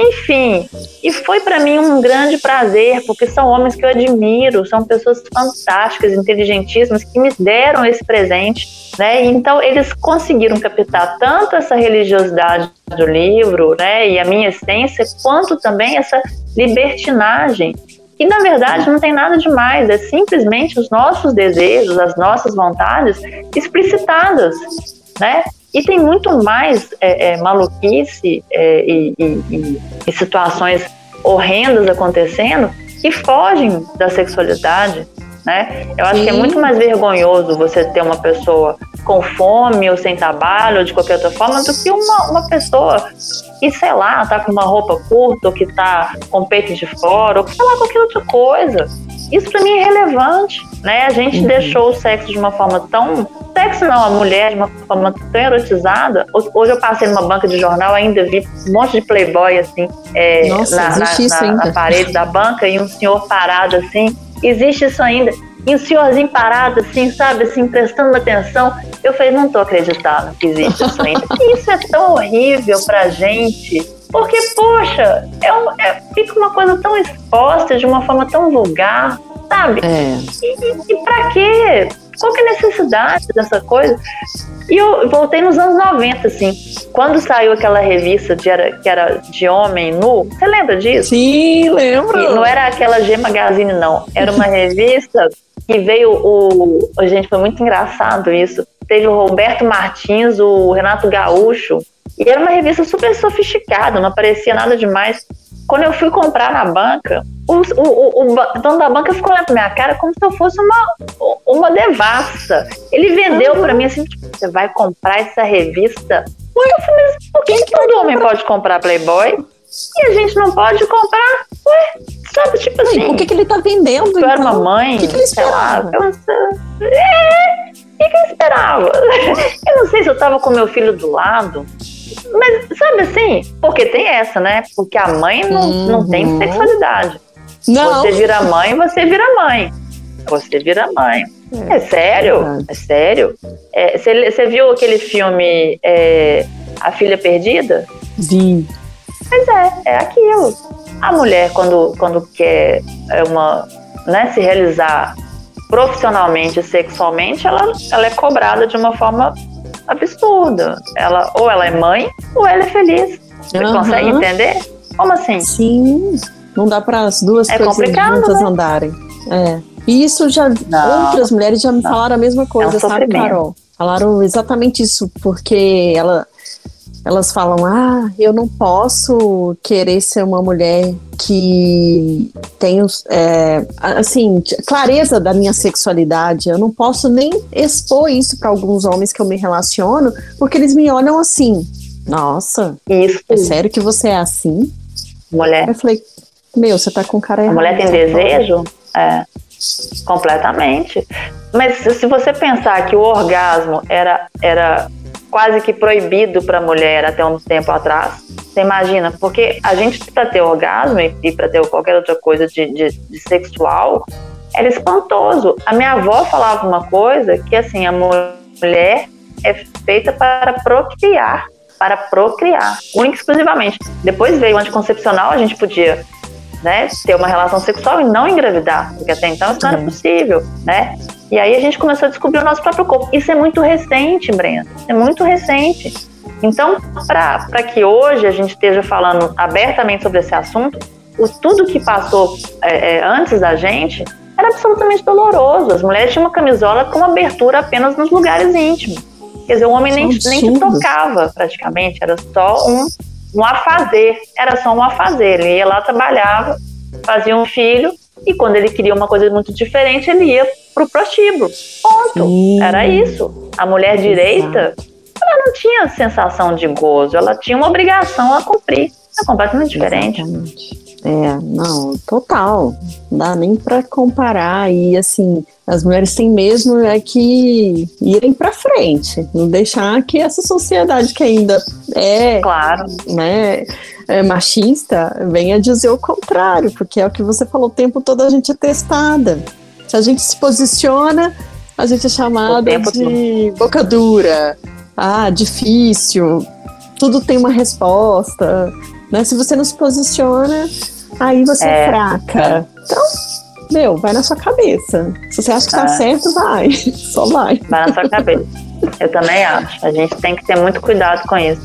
Enfim, e foi para mim um grande prazer, porque são homens que eu admiro, são pessoas fantásticas, inteligentíssimas, que me deram esse presente, né? Então eles conseguiram captar tanto essa religiosidade do livro, né, e a minha essência, quanto também essa libertinagem. E na verdade não tem nada demais, é simplesmente os nossos desejos, as nossas vontades explicitadas, né? E tem muito mais é, é, maluquice é, e, e, e, situações horrendas acontecendo que fogem da sexualidade, né? Eu acho Sim. que é muito mais vergonhoso você ter uma pessoa com fome ou sem trabalho ou de qualquer outra forma do que uma, uma pessoa que, sei lá, tá com uma roupa curta ou que tá com peito de fora ou sei lá, qualquer outra coisa. Isso para mim é relevante, né? A gente uhum. deixou o sexo de uma forma tão sexo não, a mulher de uma forma tão erotizada. Hoje eu passei numa banca de jornal, ainda vi um monte de playboy assim é, Nossa, na, na, na, na, parede da banca e um senhor parado assim. Existe isso ainda. E o senhorzinho parado, assim, sabe, assim, prestando atenção. Eu falei, não tô acreditando que existe isso ainda. isso é tão horrível pra gente. Porque, poxa, é, um, é fica uma coisa tão exposta de uma forma tão vulgar, sabe? É. E, e, e pra quê? Qual que é a necessidade dessa coisa? E eu voltei nos anos 90, assim. Quando saiu aquela revista de era, que era de homem nu, você lembra disso? Sim, lembro. E não era aquela G Magazine, não. Era uma revista que veio o. Gente, foi muito engraçado isso. Teve o Roberto Martins, o Renato Gaúcho. E era uma revista super sofisticada, não parecia nada demais. Quando eu fui comprar na banca, o, o, o, o dono da banca ficou olhando pra minha cara como se eu fosse uma, uma devassa. Ele vendeu uhum. para mim assim: tipo, você vai comprar essa revista? Ué, eu falei, mas por que, que todo homem pode comprar Playboy? E a gente não pode comprar? Ué, sabe, tipo assim. por que, que ele tá vendendo? Tu então? era uma mãe? O que, que ele esperava? Lá, eu, é, o que, que ele esperava? Eu não sei se eu tava com meu filho do lado mas sabe assim? Porque tem essa, né? Porque a mãe não, uhum. não tem uhum. sexualidade. Não. Você vira mãe, você vira mãe. Você vira mãe. É, é sério? É sério? É, você, viu aquele filme é, A Filha Perdida? Vi. Pois é, é aquilo. A mulher, quando, quando quer é, uma, né, se realizar profissionalmente, sexualmente, ela, ela é cobrada de uma forma absurda. Ela, ou ela é mãe, ou ela é feliz. Você uhum. consegue entender? Como assim? Sim. Não dá para as duas é coisas juntas né? andarem. É. E isso já. Não, outras mulheres já me não. falaram a mesma coisa, é um sabe, Carol? Falaram exatamente isso, porque ela, elas falam: ah, eu não posso querer ser uma mulher que tem, é, assim, clareza da minha sexualidade. Eu não posso nem expor isso para alguns homens que eu me relaciono, porque eles me olham assim. Nossa, isso. é sério que você é assim? Mulher. Eu falei, meu, você tá com cara errado. A mulher tem desejo? É. Completamente. Mas se você pensar que o orgasmo era, era quase que proibido para a mulher até um tempo atrás, você imagina? Porque a gente, para ter orgasmo e, para ter qualquer outra coisa de, de, de sexual, era espantoso. A minha avó falava uma coisa que, assim, a mulher é feita para procriar para procriar, única e exclusivamente. Depois veio o anticoncepcional, a gente podia né, ter uma relação sexual e não engravidar, porque até então isso não era possível, né? E aí a gente começou a descobrir o nosso próprio corpo. Isso é muito recente, Brenda, é muito recente. Então, para que hoje a gente esteja falando abertamente sobre esse assunto, o, tudo que passou é, é, antes da gente era absolutamente doloroso. As mulheres tinham uma camisola com abertura apenas nos lugares íntimos. Quer dizer, o homem nem, nem te tocava praticamente, era só um um afazer, era só um afazer. Ele ia lá, trabalhava, fazia um filho, e quando ele queria uma coisa muito diferente, ele ia pro prostíbulo. Ponto. Sim. Era isso. A mulher direita, ela não tinha sensação de gozo, ela tinha uma obrigação a cumprir. É completamente diferente. Exatamente. É, não, total. Não dá nem para comparar. E assim, as mulheres têm mesmo é que irem para frente, não deixar que essa sociedade que ainda é, claro, né, é machista, venha dizer o contrário, porque é o que você falou o tempo todo a gente é testada. Se a gente se posiciona, a gente é chamada de boca dura, ah, difícil, tudo tem uma resposta. Né? Se você não se posiciona, aí você é, é fraca. Então, meu, vai na sua cabeça. Se você acha que tá é. certo, vai. Só vai. Vai na sua cabeça. Eu também acho. A gente tem que ter muito cuidado com isso.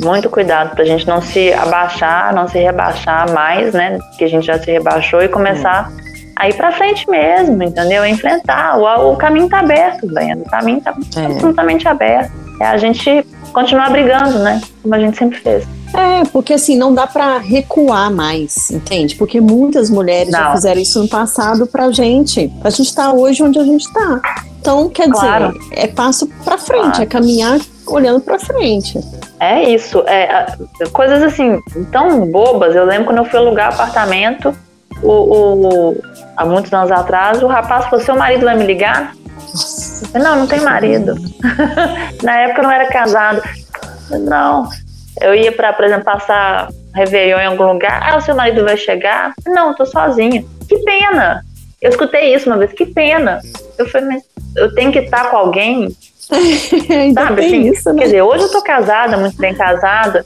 Muito cuidado pra gente não se abaixar, não se rebaixar mais, né? Que a gente já se rebaixou e começar é. a ir pra frente mesmo, entendeu? Enfrentar. O, o caminho tá aberto, Breno. O caminho tá é. absolutamente aberto. É a gente continuar brigando, né? Como a gente sempre fez. É, porque assim, não dá para recuar mais, entende? Porque muitas mulheres não. já fizeram isso no passado pra gente. A gente tá hoje onde a gente tá. Então, quer claro. dizer, é passo para frente, claro. é caminhar olhando para frente. É isso. É, coisas assim, tão bobas. Eu lembro quando eu fui alugar apartamento, o, o, há muitos anos atrás, o rapaz falou: seu marido vai me ligar? Nossa. Não, não tem marido. Na época eu não era casado. Não, eu ia para, por exemplo, passar Réveillon em algum lugar. Ah, o seu marido vai chegar? Não, eu tô sozinha. Que pena. Eu escutei isso uma vez, que pena. Eu falei, mas eu tenho que estar com alguém sabe? Assim, isso, né? Quer dizer, hoje eu tô casada, muito bem casada,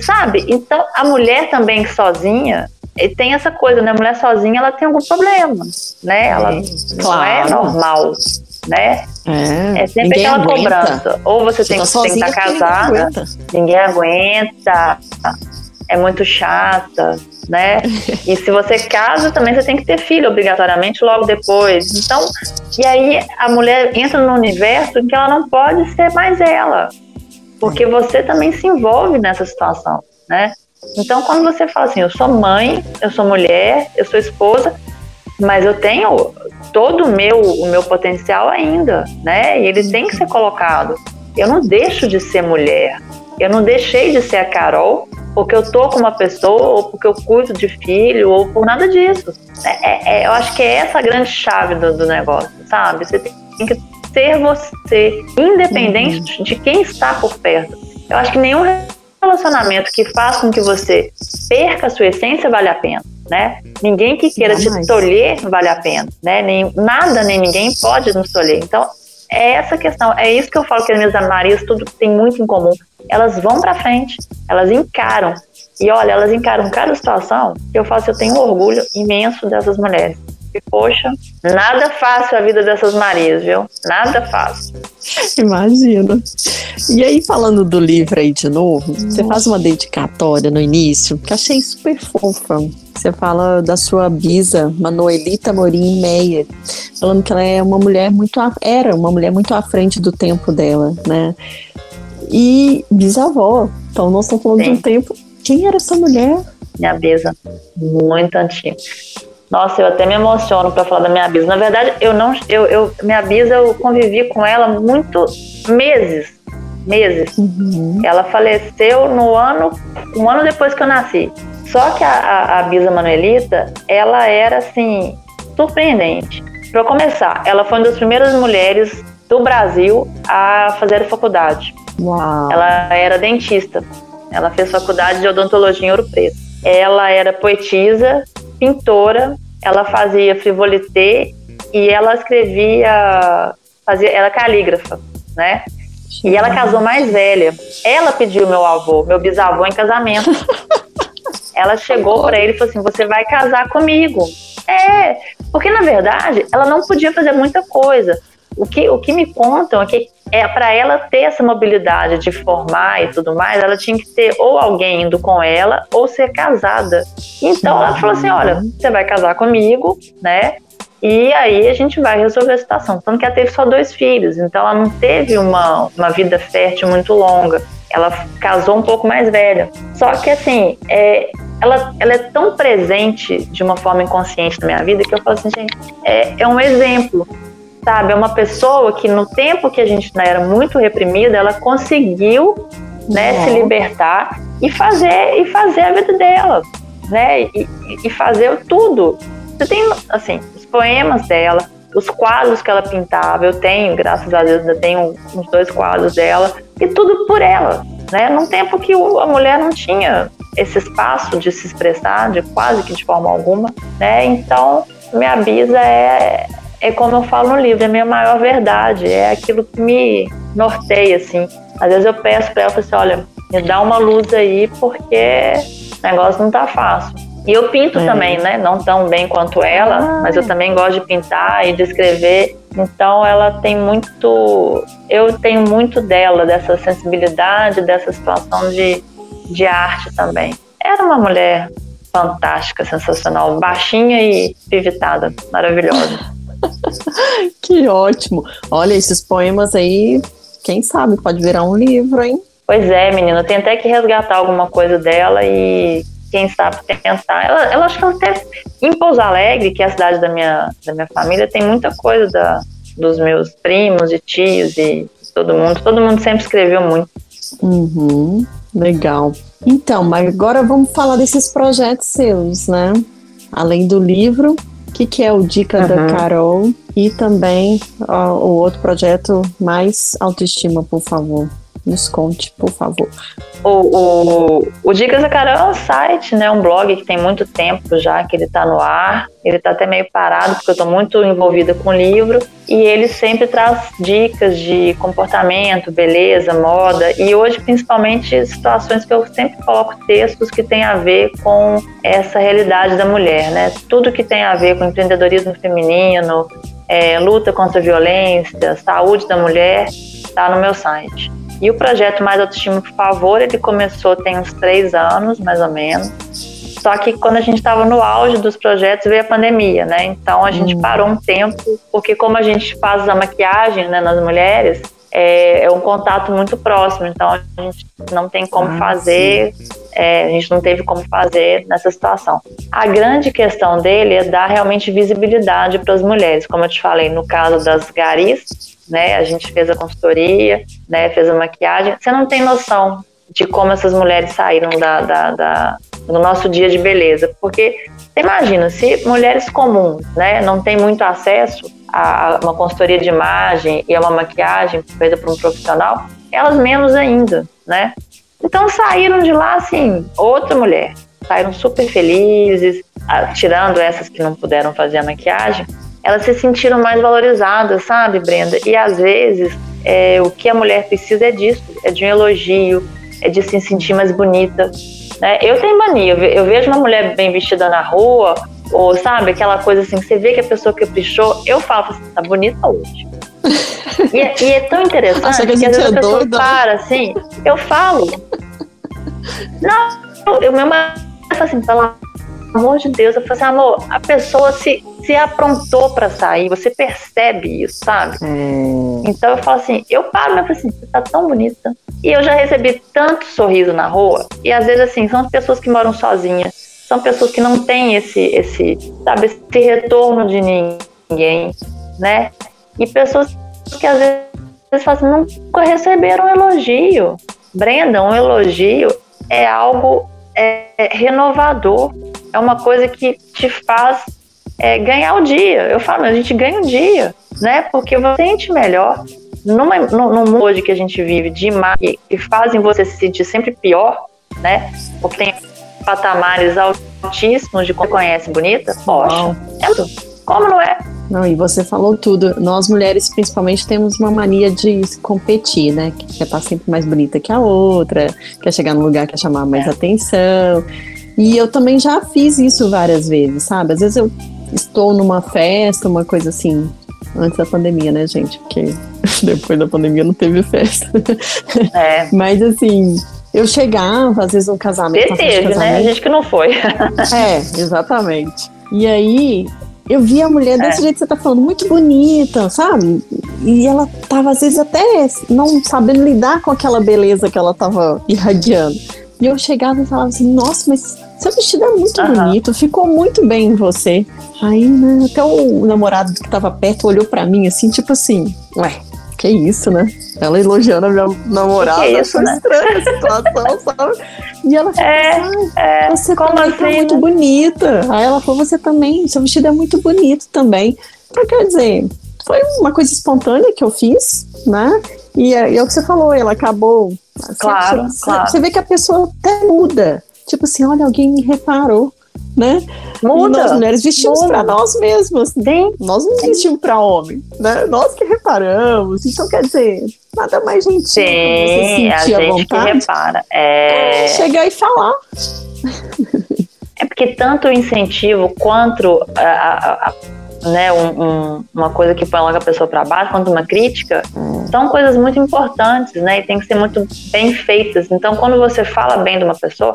sabe? Então, a mulher também sozinha, tem essa coisa, né? A mulher sozinha, ela tem algum problema, né? Ela é, não claro. é normal, né? É, é sempre aquela aguenta. cobrança. Ou você, você tem, tá tem que estar casada, ninguém aguenta, é muito chata, né? e se você casa, também você tem que ter filho obrigatoriamente logo depois. Então, e aí a mulher entra no universo que ela não pode ser mais ela, porque você também se envolve nessa situação, né? Então, quando você fala assim, eu sou mãe, eu sou mulher, eu sou esposa, mas eu tenho todo o meu, o meu potencial ainda, né? E ele tem que ser colocado. Eu não deixo de ser mulher. Eu não deixei de ser a Carol porque eu tô com uma pessoa, ou porque eu cuido de filho, ou por nada disso. É, é, é eu acho que é essa a grande chave do, do negócio, sabe? Você tem que ser você, independente uhum. de quem está por perto. Eu acho que nenhum relacionamento que faça com que você perca a sua essência vale a pena. Né? Ninguém que queira te tolher vale a pena, né? Nem, nada nem ninguém pode nos tolher. Então, é essa questão, é isso que eu falo que as minhas Marias tudo tem muito em comum elas vão para frente, elas encaram. E olha, elas encaram cada situação que eu faço, eu tenho um orgulho imenso dessas mulheres. E, poxa, nada fácil a vida dessas Marias, viu? Nada fácil. Imagina. E aí, falando do livro aí de novo, Nossa. você faz uma dedicatória no início, que achei super fofa. Você fala da sua bisa, Manuelita Morim Meyer, falando que ela é uma mulher muito, era uma mulher muito à frente do tempo dela, né? e bisavó. Então nós estamos falando Sim. de um tempo. Quem era essa mulher? Minha bisa, muito antiga. Nossa, eu até me emociono para falar da minha bisa. Na verdade, eu não, eu, eu, minha bisa, eu convivi com ela muito meses, meses. Uhum. Ela faleceu no ano, um ano depois que eu nasci. Só que a, a, a bisa Manuelita, ela era assim surpreendente. Para começar, ela foi uma das primeiras mulheres do Brasil a fazer faculdade. Uau. Ela era dentista. Ela fez faculdade de odontologia em Ouro Preto. Ela era poetisa, pintora, ela fazia frivolité e ela escrevia, fazia, ela é calígrafa, né? E ela casou mais velha. Ela pediu meu avô, meu bisavô em casamento. ela chegou para ele e falou assim: "Você vai casar comigo". É, porque na verdade ela não podia fazer muita coisa. O que, o que me contam é que é para ela ter essa mobilidade de formar e tudo mais, ela tinha que ter ou alguém indo com ela ou ser casada. Então ela falou assim: olha, você vai casar comigo, né? E aí a gente vai resolver a situação. Tanto que ela teve só dois filhos, então ela não teve uma, uma vida fértil muito longa. Ela casou um pouco mais velha. Só que assim, é, ela, ela é tão presente de uma forma inconsciente na minha vida que eu falo assim, gente, é, é um exemplo sabe? É uma pessoa que no tempo que a gente era muito reprimida, ela conseguiu né, se libertar e fazer e fazer a vida dela, né? E, e fazer tudo. Você tem assim os poemas dela, os quadros que ela pintava. Eu tenho, graças a Deus, eu tenho uns dois quadros dela e tudo por ela, né? Num tempo que a mulher não tinha esse espaço de se expressar, de quase que de forma alguma, né? Então minha bisa é é como eu falo no livro, é a minha maior verdade, é aquilo que me norteia, assim. Às vezes eu peço para ela, assim, olha, me dá uma luz aí, porque o negócio não tá fácil. E eu pinto é. também, né? Não tão bem quanto ela, ah. mas eu também gosto de pintar e de escrever. Então ela tem muito. Eu tenho muito dela, dessa sensibilidade, dessa situação de, de arte também. Era uma mulher fantástica, sensacional, baixinha e pivitada, maravilhosa. que ótimo. Olha, esses poemas aí, quem sabe, pode virar um livro, hein? Pois é, menina. Tem até que resgatar alguma coisa dela e quem sabe tentar. Ela, ela acho que ela até em Pouso Alegre, que é a cidade da minha, da minha família, tem muita coisa da, dos meus primos e tios e todo mundo. Todo mundo sempre escreveu muito. Uhum, legal. Então, mas agora vamos falar desses projetos seus, né? Além do livro, o que, que é o Dica uhum. da Carol e também ó, o outro projeto Mais Autoestima, por favor. Nos conte, por favor. O, o, o Dicas da Carol é um site, né, um blog que tem muito tempo já que ele está no ar. Ele está até meio parado porque eu estou muito envolvida com o livro e ele sempre traz dicas de comportamento, beleza, moda e hoje principalmente situações que eu sempre coloco textos que tem a ver com essa realidade da mulher, né? Tudo que tem a ver com empreendedorismo feminino, é, luta contra a violência, saúde da mulher, está no meu site. E o projeto Mais Autoestima, por favor, ele começou tem uns três anos, mais ou menos. Só que quando a gente estava no auge dos projetos veio a pandemia, né? Então a gente hum. parou um tempo, porque como a gente faz a maquiagem né, nas mulheres, é, é, um contato muito próximo, então a gente não tem como ah, fazer, é, a gente não teve como fazer nessa situação. A grande questão dele é dar realmente visibilidade para as mulheres, como eu te falei, no caso das garis, né? A gente fez a consultoria, né? Fez a maquiagem. Você não tem noção de como essas mulheres saíram da, da, da do nosso dia de beleza, porque imagina se mulheres comuns, né, não têm muito acesso a uma consultoria de imagem e a uma maquiagem feita por um profissional, elas menos ainda, né? Então saíram de lá assim, outra mulher, saíram super felizes, tirando essas que não puderam fazer a maquiagem, elas se sentiram mais valorizadas, sabe, Brenda? E às vezes é, o que a mulher precisa é disso, é de um elogio, é de se sentir mais bonita. Né? Eu tenho mania, eu vejo uma mulher bem vestida na rua, ou sabe, aquela coisa assim, você vê que a pessoa caprichou, eu falo assim, tá bonita hoje. e, é, e, é tão interessante Nossa, que, que às vezes a pessoa doida. para assim, eu falo. Não, o meu marido fala assim, pelo amor de Deus, eu falo assim, amor, a pessoa se, se aprontou para sair, você percebe isso, sabe? Hum. Então eu falo assim, eu paro, mas eu falo assim, você tá tão bonita. E eu já recebi tanto sorriso na rua, e às vezes assim, são pessoas que moram sozinhas, são pessoas que não têm esse, esse, sabe, esse retorno de ninguém, né? E pessoas que às vezes falam assim, nunca receberam um elogio. Brenda, um elogio é algo é, renovador, é uma coisa que te faz é, ganhar o dia. Eu falo, a gente ganha o dia, né? Porque você sente melhor. Numa, no, no mundo hoje que a gente vive de imagens que fazem você se sentir sempre pior, né? Porque tem patamares altíssimos de como conhece bonita, poxa, é. Como não é? Não, e você falou tudo. Nós mulheres, principalmente, temos uma mania de competir, né? Que quer estar sempre mais bonita que a outra, quer chegar no lugar, quer chamar mais é. atenção. E eu também já fiz isso várias vezes, sabe? Às vezes eu estou numa festa, uma coisa assim, antes da pandemia, né, gente? Porque depois da pandemia não teve festa. É. Mas assim, eu chegava, às vezes, um casamento. Você teve, casamento. né? A gente que não foi. é, exatamente. E aí, eu vi a mulher desse é. jeito que você tá falando, muito bonita, sabe? E ela tava, às vezes, até não sabendo lidar com aquela beleza que ela tava irradiando. E eu chegava e falava assim, nossa, mas seu vestido é muito uhum. bonito, ficou muito bem em você. Aí, né, até o namorado que tava perto olhou para mim assim, tipo assim, ué, que isso, né? Ela elogiando a minha namorada. Que, isso, né? estranha a situação, sabe? E ela falou é, assim, é, você também tá assim, tá muito né? bonita. Aí ela falou, você também, seu vestido é muito bonito também. Então, quer dizer, foi uma coisa espontânea que eu fiz, né? E é, é o que você falou, ela acabou. Claro, você, claro. Você vê que a pessoa até muda. Tipo assim, olha, alguém me reparou, né? Muda. Nós mulheres vestimos para nós mesmas. Sim. Nós não vestimos para homem, né? Nós que reparamos. Então, quer dizer, nada mais gentil. Sim, a gente vontade, que repara. É chegar e falar. É porque tanto o incentivo quanto a, a, a né, um, um, uma coisa que põe logo a pessoa para baixo, quanto uma crítica, são coisas muito importantes, né, e tem que ser muito bem feitas. Então, quando você fala bem de uma pessoa,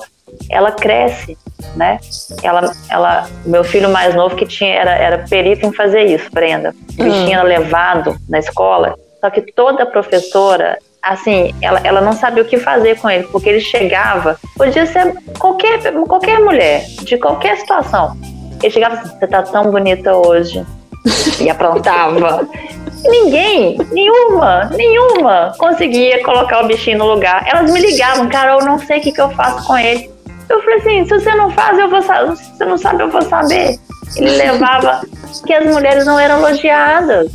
ela cresce, né? Ela, ela, meu filho mais novo que tinha era, era perito em fazer isso, Brenda. Ele uhum. tinha levado na escola, só que toda professora assim, ela, ela não sabia o que fazer com ele, porque ele chegava, podia ser qualquer, qualquer mulher, de qualquer situação. Ele chegava assim, você tá tão bonita hoje. E aprontava. Ninguém, nenhuma, nenhuma conseguia colocar o bichinho no lugar. Elas me ligavam, Carol, não sei o que, que eu faço com ele. Eu falei assim, se você não faz, eu vou saber. Se você não sabe, eu vou saber. Ele levava que as mulheres não eram elogiadas.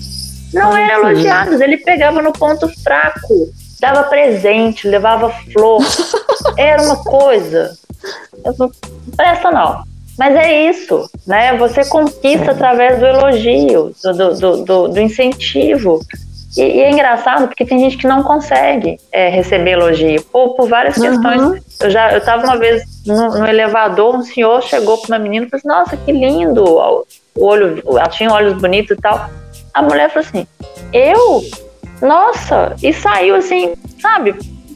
Não eram elogiadas. Ele pegava no ponto fraco. dava presente, levava flor. Era uma coisa. Eu não presta não. Mas é isso, né? Você conquista através do elogio, do, do, do, do incentivo. E, e, é engraçado porque tem gente que não consegue é, receber elogio por, por várias uhum. questões. Eu já eu estava uma vez no, no, elevador, um senhor chegou para uma menina e falou assim: Nossa, que lindo! O olho, ela tinha olhos bonitos e tal. A mulher falou assim: Eu? Nossa! E saiu assim, sabe?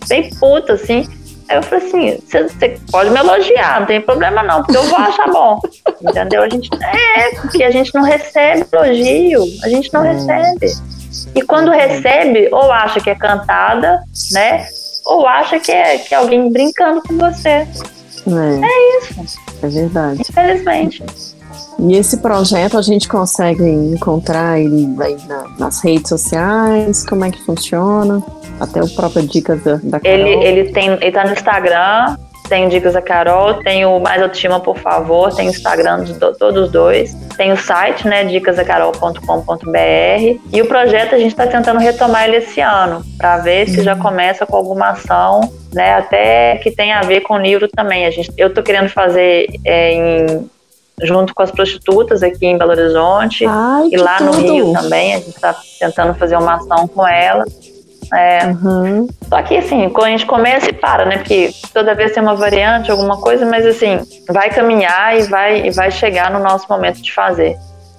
Bem puta assim. Aí eu falei assim: você pode me elogiar, não tem problema não, porque eu vou achar bom. Entendeu? A gente, é, porque a gente não recebe elogio, a gente não recebe. E quando recebe, ou acha que é cantada, né? Ou acha que é, que é alguém brincando com você. É, é isso. É verdade. Infelizmente. E esse projeto a gente consegue encontrar ele na, nas redes sociais? Como é que funciona? Até o próprio Dicas da, da Carol. Ele, ele, tem, ele tá no Instagram, tem Dicas da Carol, tem o Mais Autoestima, por favor, tem o Instagram de todos dois. Tem o site, né, dicasdacarol.com.br. E o projeto a gente está tentando retomar ele esse ano, para ver se já começa com alguma ação, né, até que tem a ver com o livro também. A gente, eu estou querendo fazer é, em junto com as prostitutas aqui em Belo Horizonte Ai, e lá no Rio também. A gente está tentando fazer uma ação com ela. É. Uhum. Só que assim, quando a gente começa e para, né? Porque toda vez tem uma variante, alguma coisa, mas assim, vai caminhar e vai, e vai chegar no nosso momento de fazer.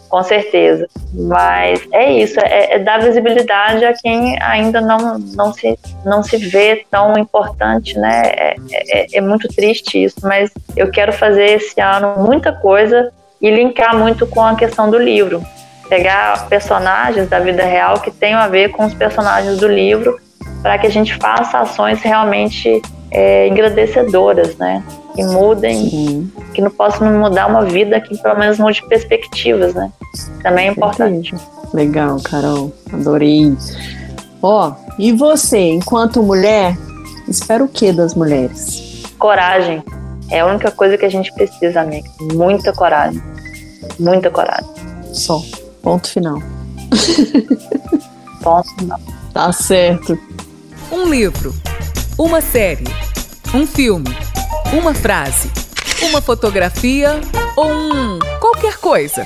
Com certeza. Mas é isso, é, é dar visibilidade a quem ainda não, não, se, não se vê tão importante, né? É, é, é muito triste isso, mas eu quero fazer esse ano muita coisa e linkar muito com a questão do livro pegar personagens da vida real que tenham a ver com os personagens do livro, para que a gente faça ações realmente é, né? Que mudem, Sim. que não possam mudar uma vida, que pelo menos mude perspectivas, né? Também é importante. Legal, Carol, adorei. Ó, oh, e você, enquanto mulher, espera o que das mulheres? Coragem. É a única coisa que a gente precisa, amiga. Muita coragem. Muita coragem. Só. Ponto final. Ponto final. Tá certo. Um livro, uma série, um filme, uma frase, uma fotografia ou um qualquer coisa.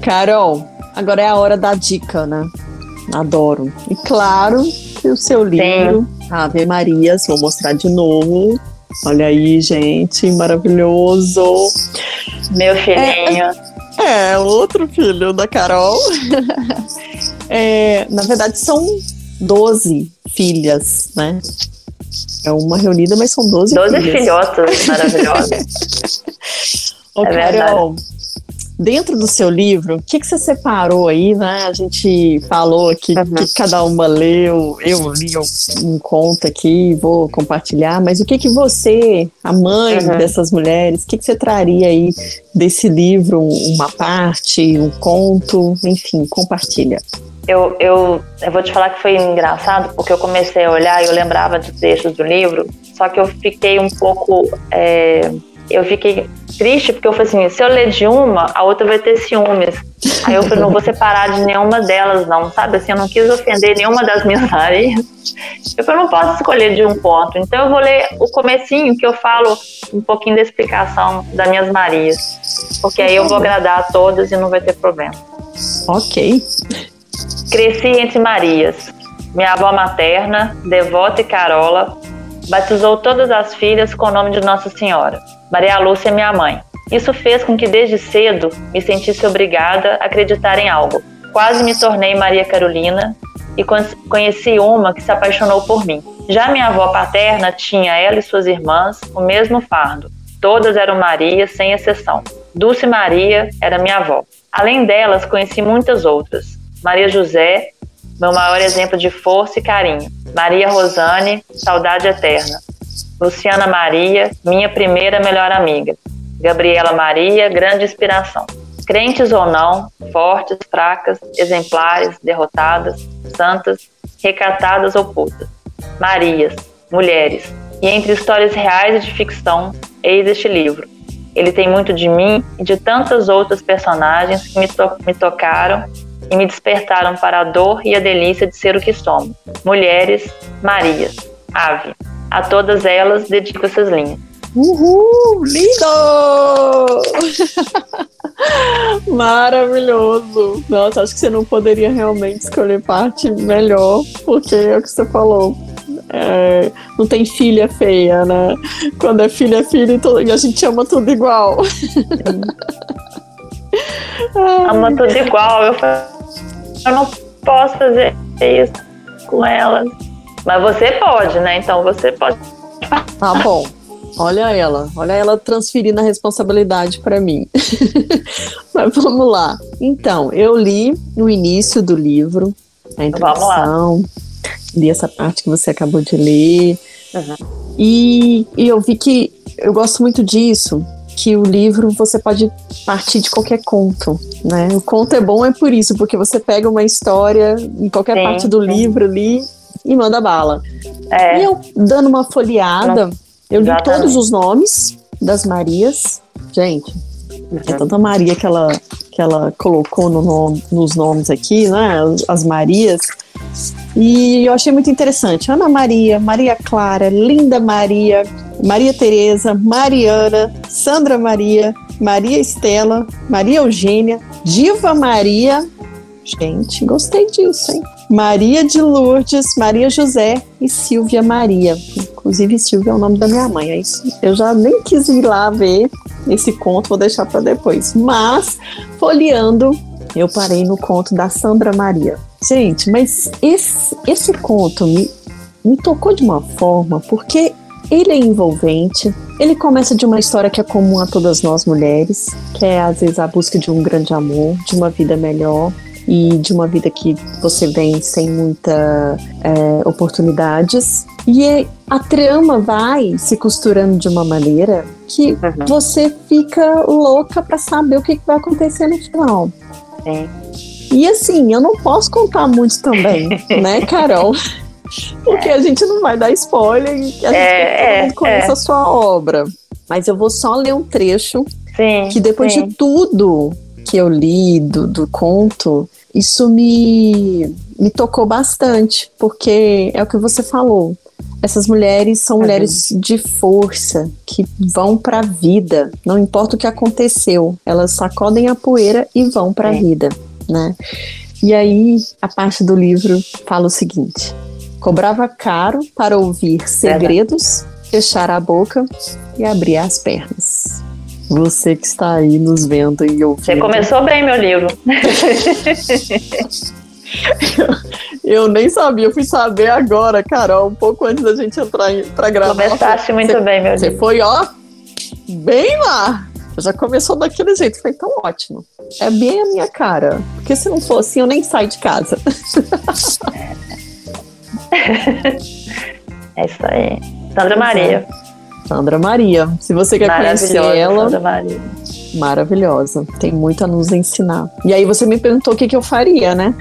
Carol, agora é a hora da dica, né? Adoro. E claro que o seu livro, Sim. Ave Marias, vou mostrar de novo. Olha aí, gente, maravilhoso. Meu filhinho. É, é, outro filho da Carol. é, na verdade, são 12 filhas, né? É uma reunida, mas são 12 filhas. 12 filhotas maravilhosas. Ô, é Carol, dentro do seu livro, o que, que você separou aí, né? A gente falou aqui uhum. que cada uma leu, eu li um conto aqui, vou compartilhar, mas o que que você, a mãe uhum. dessas mulheres, o que que você traria aí desse livro, uma parte, um conto, enfim, compartilha. Eu, eu, eu vou te falar que foi engraçado, porque eu comecei a olhar e eu lembrava de textos do livro, só que eu fiquei um pouco... É, eu fiquei triste porque eu falei assim, se eu ler de uma, a outra vai ter ciúmes. Aí eu falei, não vou separar de nenhuma delas, não, sabe? Assim, eu não quis ofender nenhuma das minhas Marias. Eu falei, não posso escolher de um ponto. Então eu vou ler o comecinho que eu falo um pouquinho da explicação das minhas Marias. Porque aí eu vou agradar a todas e não vai ter problema. Ok. Cresci entre Marias. Minha avó materna, Devota e Carola, batizou todas as filhas com o nome de Nossa Senhora. Maria Lúcia é minha mãe. Isso fez com que desde cedo me sentisse obrigada a acreditar em algo. Quase me tornei Maria Carolina e conheci uma que se apaixonou por mim. Já minha avó paterna tinha ela e suas irmãs o mesmo fardo. Todas eram Maria, sem exceção. Dulce Maria era minha avó. Além delas, conheci muitas outras. Maria José, meu maior exemplo de força e carinho. Maria Rosane, saudade eterna. Luciana Maria, minha primeira melhor amiga. Gabriela Maria, grande inspiração. Crentes ou não, fortes, fracas, exemplares, derrotadas, santas, recatadas ou putas. Marias, mulheres. E entre histórias reais e de ficção, eis este livro. Ele tem muito de mim e de tantas outras personagens que me, to me tocaram e me despertaram para a dor e a delícia de ser o que somos. Mulheres, Marias, ave. A todas elas dedico essas linhas. Uhul! Lindo! Maravilhoso! Nossa, acho que você não poderia realmente escolher parte melhor, porque é o que você falou. É, não tem filha feia, né? Quando é filha, é filho e a gente ama tudo igual. ama tudo igual. Eu, eu não posso fazer isso com elas. Mas você pode, né? Então você pode. Tá bom. Olha ela, olha ela transferindo a responsabilidade para mim. Mas vamos lá. Então, eu li no início do livro a introdução, li essa parte que você acabou de ler. Uhum. E, e eu vi que eu gosto muito disso, que o livro você pode partir de qualquer conto, né? O conto é bom é por isso, porque você pega uma história em qualquer sim, parte do sim. livro ali e manda bala. É. E eu dando uma folheada, eu li Exatamente. todos os nomes das Marias. Gente, uhum. é tanta Maria que ela, que ela colocou no nome, nos nomes aqui, né? As Marias. E eu achei muito interessante. Ana Maria, Maria Clara, Linda Maria, Maria Tereza, Mariana, Sandra Maria, Maria Estela, Maria Eugênia, Diva Maria. Gente, gostei disso, hein? Maria de Lourdes, Maria José e Silvia Maria. Inclusive, Silvia é o nome da minha mãe. É isso. Eu já nem quis ir lá ver esse conto, vou deixar para depois. Mas, folheando, eu parei no conto da Sandra Maria. Gente, mas esse, esse conto me, me tocou de uma forma, porque ele é envolvente. Ele começa de uma história que é comum a todas nós mulheres, que é às vezes a busca de um grande amor, de uma vida melhor e de uma vida que você vem sem muita é, oportunidades. E a trama vai se costurando de uma maneira que uhum. você fica louca para saber o que, que vai acontecer no final. Sim. E assim, eu não posso contar muito também, né, Carol? Porque é. a gente não vai dar spoiler e a gente é, é, conhece é. a sua obra. Mas eu vou só ler um trecho sim, que depois sim. de tudo que eu li do, do conto, isso me, me tocou bastante, porque é o que você falou. Essas mulheres são uhum. mulheres de força que vão para a vida, não importa o que aconteceu, elas sacodem a poeira e vão para a é. vida, né? E aí a parte do livro fala o seguinte: cobrava caro para ouvir segredos, fechar a boca e abrir as pernas. Você que está aí nos vendo e ouvindo. Você começou bem meu livro. eu, eu, nem sabia, eu fui saber agora, Carol, um pouco antes da gente entrar para gravar. Começaste muito bem, meu livro. Você foi, ó, bem lá. Já começou daquele jeito, foi tão ótimo. É bem a minha cara. Porque se não for assim, eu nem saio de casa. é isso aí. Sandra Maria. Sandra Maria. Se você quer conhecer ela. Sandra Maria. Maravilhosa. Tem muito a nos ensinar. E aí você me perguntou o que, que eu faria, né?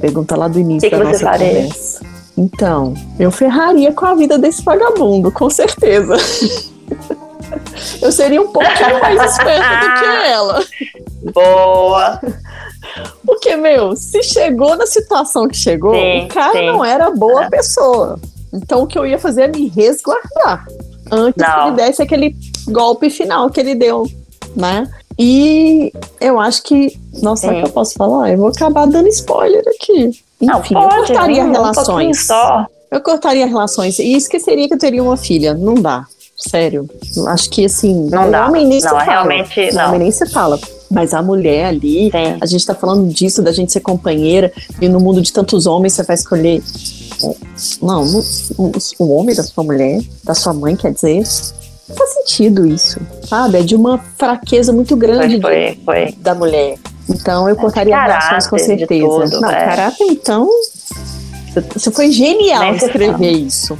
Pergunta lá do início que da que nossa faria? conversa. Então, eu ferraria com a vida desse vagabundo, com certeza. eu seria um pouquinho mais esperta do que ela. Boa! Porque, meu, se chegou na situação que chegou, sim, o cara sim. não era boa é. pessoa. Então, o que eu ia fazer é me resguardar antes não. que ele desse aquele golpe final que ele deu, né? E eu acho que. Nossa, será que eu posso falar? Eu vou acabar dando spoiler aqui. Enfim, não, pode, eu cortaria não, relações. Um só. Eu cortaria relações e esqueceria que eu teria uma filha. Não dá. Sério. Acho que assim. Não dá. Homem nem não, se fala. realmente não. Homem nem se fala. Mas a mulher ali, Sim. a gente tá falando disso, da gente ser companheira, e no mundo de tantos homens você vai escolher não, o, o homem da sua mulher, da sua mãe, quer dizer, não faz sentido isso, sabe? É de uma fraqueza muito grande foi, foi, foi. da mulher. Então eu é cortaria relações com certeza. Tudo, não, é. caráter, então. Você foi genial Nem escrever isso.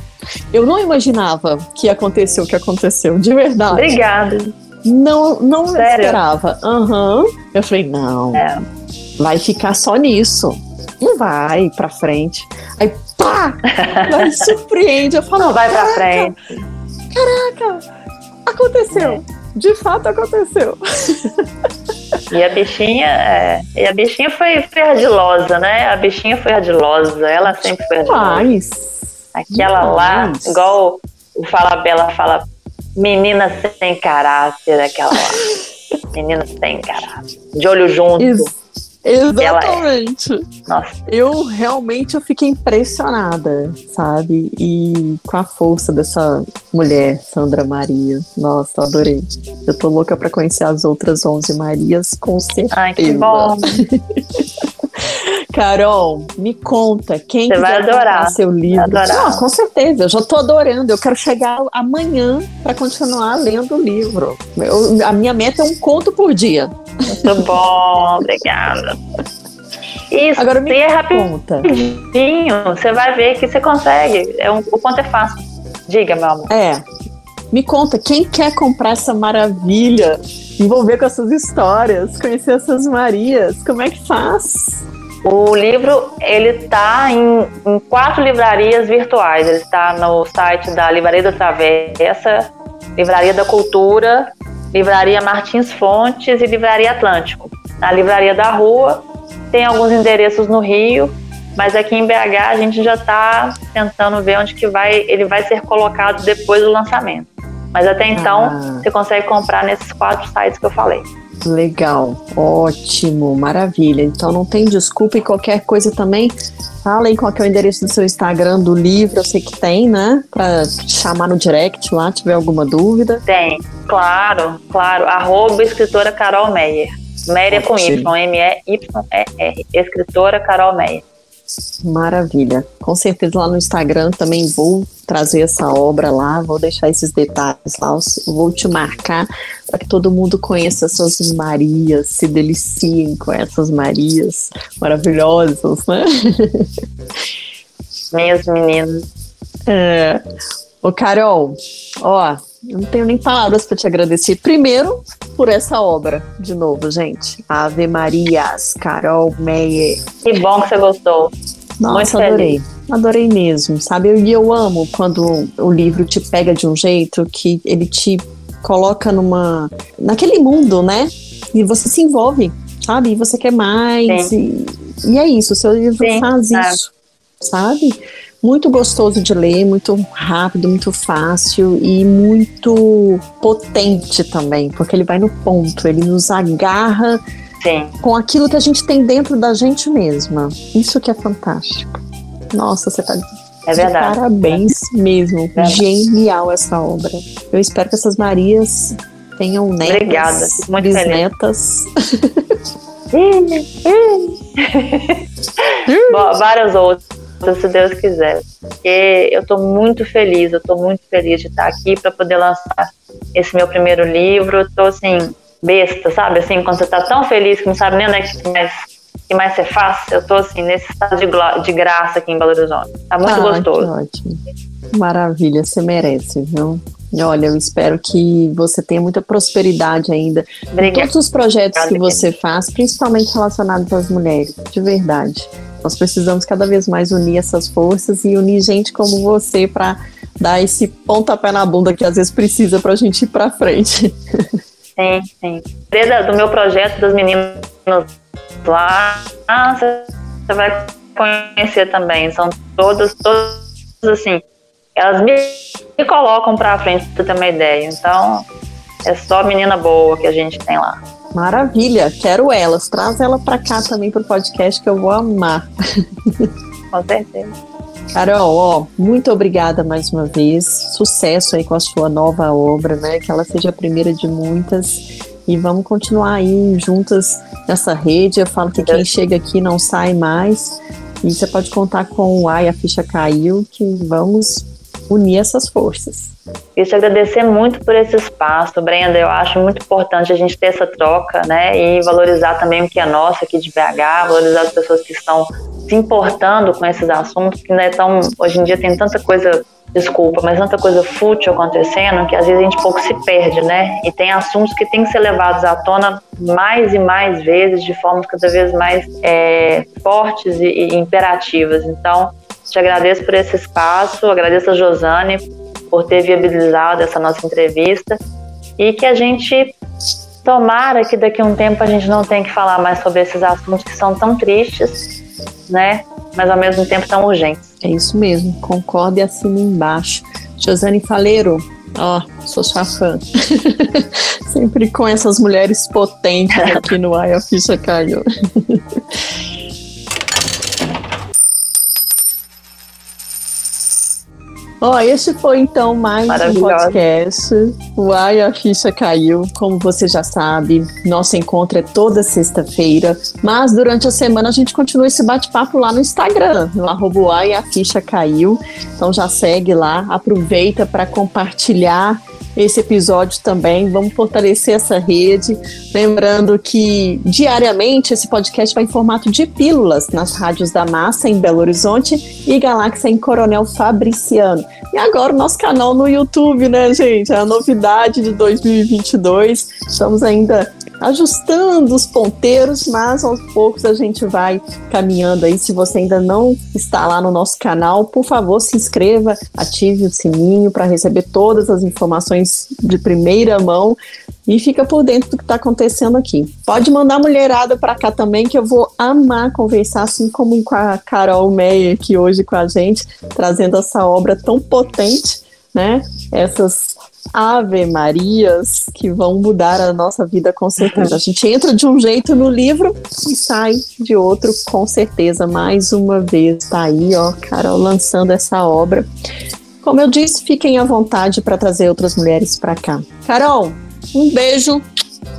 Eu não imaginava que aconteceu o que aconteceu, de verdade. Obrigada. Não, não esperava. Aham. Uhum. Eu falei, não. É. Vai ficar só nisso. Não vai pra frente. Aí, pá! Vai, surpreende. Eu falo, não vai pra frente. Caraca! Aconteceu. De fato aconteceu. E a bichinha, é, e a bichinha foi, foi ardilosa, né? A bichinha foi ardilosa, ela sempre foi ardilosa. Mas, Aquela lá, igual o Fala Bela fala, menina sem caráter, aquela lá. menina sem caráter. De olho junto. Isso. Exatamente. É. Nossa. Eu realmente eu fiquei impressionada, sabe? E com a força dessa mulher, Sandra Maria. Nossa, adorei. Eu tô louca para conhecer as outras 11 Marias, com certeza. Ai, que bom. Carol, me conta, quem Você vai adorar seu livro. Não, com certeza, eu já tô adorando. Eu quero chegar amanhã para continuar lendo o livro. Eu, a minha meta é um conto por dia. Muito bom, obrigada. Isso, Agora me é rapidinho. Você vai ver que você consegue. É um, o conto é fácil. Diga, meu amor. É. Me conta, quem quer comprar essa maravilha, envolver com essas histórias, conhecer essas Marias, como é que faz? O livro ele está em, em, quatro livrarias virtuais. Ele está no site da Livraria da Travessa, Livraria da Cultura, Livraria Martins Fontes e Livraria Atlântico. Na Livraria da Rua tem alguns endereços no Rio, mas aqui em BH a gente já está tentando ver onde que vai, ele vai ser colocado depois do lançamento. Mas até então ah. você consegue comprar nesses quatro sites que eu falei. Legal, ótimo, maravilha. Então não tem desculpa e qualquer coisa também. Fala aí qual é o endereço do seu Instagram, do livro, eu sei que tem, né? Para chamar no direct lá, tiver alguma dúvida. Tem, claro, claro. Arroba escritora Carol Meyer. Meyer é com Y, M-E-Y-E-R. Escritora Carol Meyer. Maravilha. Com certeza lá no Instagram também vou trazer essa obra lá, vou deixar esses detalhes lá, vou te marcar para que todo mundo conheça essas Marias, se deliciem com essas Marias maravilhosas, né? Minhas meninas. É. Ô, Carol, ó, eu não tenho nem palavras para te agradecer. Primeiro, por essa obra, de novo, gente. Ave Marias, Carol Meyer. Que bom que você gostou. Nossa, Muito adorei. Feliz. Adorei mesmo, sabe? E eu, eu amo quando o livro te pega de um jeito que ele te coloca numa. naquele mundo, né? E você se envolve, sabe? E você quer mais. E, e, é isso, o seu livro Sim, faz é. isso, sabe? Muito gostoso de ler, muito rápido, muito fácil e muito potente também, porque ele vai no ponto, ele nos agarra Sim. com aquilo que a gente tem dentro da gente mesma. Isso que é fantástico. Nossa, você tá é verdade. Parabéns mesmo. É Genial essa obra. Eu espero que essas Marias tenham netas, Obrigada. Muito bisnetas. Bom, várias outras se Deus quiser. Porque eu estou muito feliz, eu estou muito feliz de estar aqui para poder lançar esse meu primeiro livro. Estou assim, besta, sabe? Assim, quando você está tão feliz que não sabe nem onde é que mais, que mais você faz. Eu estou assim, nesse estado de, de, graça aqui em Belo Horizonte. Tá muito ah, gostoso. ótimo. Maravilha, você merece, viu? Olha, eu espero que você tenha muita prosperidade ainda em todos os projetos que você faz, principalmente relacionados às mulheres, de verdade. Nós precisamos cada vez mais unir essas forças e unir gente como você para dar esse pontapé na bunda que às vezes precisa para a gente ir para frente. Sim, sim. Desde do meu projeto das meninas lá, você vai conhecer também. São todas, todas assim, elas me, me colocam para frente para ter uma ideia. Então, é só menina boa que a gente tem lá. Maravilha, quero elas. Traz ela para cá também pro podcast que eu vou amar. Com certeza. Carol, ó, muito obrigada mais uma vez. Sucesso aí com a sua nova obra, né? Que ela seja a primeira de muitas. E vamos continuar aí juntas nessa rede. Eu falo que quem chega aqui não sai mais. E você pode contar com o Ai, a ficha caiu, que vamos unir essas forças. Te agradecer muito por esse espaço, Brenda. Eu acho muito importante a gente ter essa troca, né? E valorizar também o que é nosso aqui de BH, valorizar as pessoas que estão se importando com esses assuntos, que né, tão, hoje em dia tem tanta coisa, desculpa, mas tanta coisa fútil acontecendo que às vezes a gente pouco se perde, né? E tem assuntos que têm que ser levados à tona mais e mais vezes, de formas cada vez mais é, fortes e, e imperativas. Então, te agradeço por esse espaço, agradeço a Josane por ter viabilizado essa nossa entrevista e que a gente tomara que daqui a um tempo a gente não tenha que falar mais sobre esses assuntos que são tão tristes, né? Mas ao mesmo tempo tão urgentes. É isso mesmo, concordo e assina embaixo. Josane Faleiro, ó, sou sua fã. Sempre com essas mulheres potentes aqui no Ai, a ficha caiu. Ó, oh, esse foi então mais um podcast. Uai, a ficha caiu. Como você já sabe, nosso encontro é toda sexta-feira. Mas durante a semana a gente continua esse bate-papo lá no Instagram, no arroba Uai, a ficha caiu. Então já segue lá, aproveita para compartilhar esse episódio também. Vamos fortalecer essa rede. Lembrando que diariamente esse podcast vai em formato de pílulas nas rádios da Massa em Belo Horizonte e Galáxia em Coronel Fabriciano. E agora o nosso canal no YouTube, né, gente? É a novidade de 2022. Estamos ainda ajustando os ponteiros, mas aos poucos a gente vai caminhando aí. Se você ainda não está lá no nosso canal, por favor, se inscreva, ative o sininho para receber todas as informações de primeira mão e fica por dentro do que está acontecendo aqui. Pode mandar mulherada para cá também, que eu vou amar conversar, assim como com a Carol Meyer aqui hoje com a gente, trazendo essa obra tão potente, né? Essas Ave Marias que vão mudar a nossa vida com certeza. A gente entra de um jeito no livro e sai de outro com certeza. Mais uma vez, tá aí, ó, Carol lançando essa obra. Como eu disse, fiquem à vontade para trazer outras mulheres para cá. Carol, um beijo.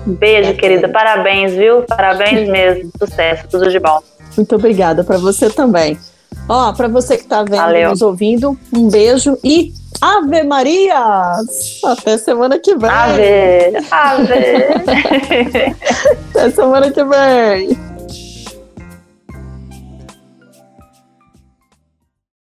Beijo, querida. Parabéns, viu? Parabéns mesmo. Sucesso, tudo de bom. Muito obrigada para você também. Ó, para você que está vendo, Valeu. nos ouvindo, um beijo e Ave Marias! Até semana que vem. Ave, ave. Até semana que vem.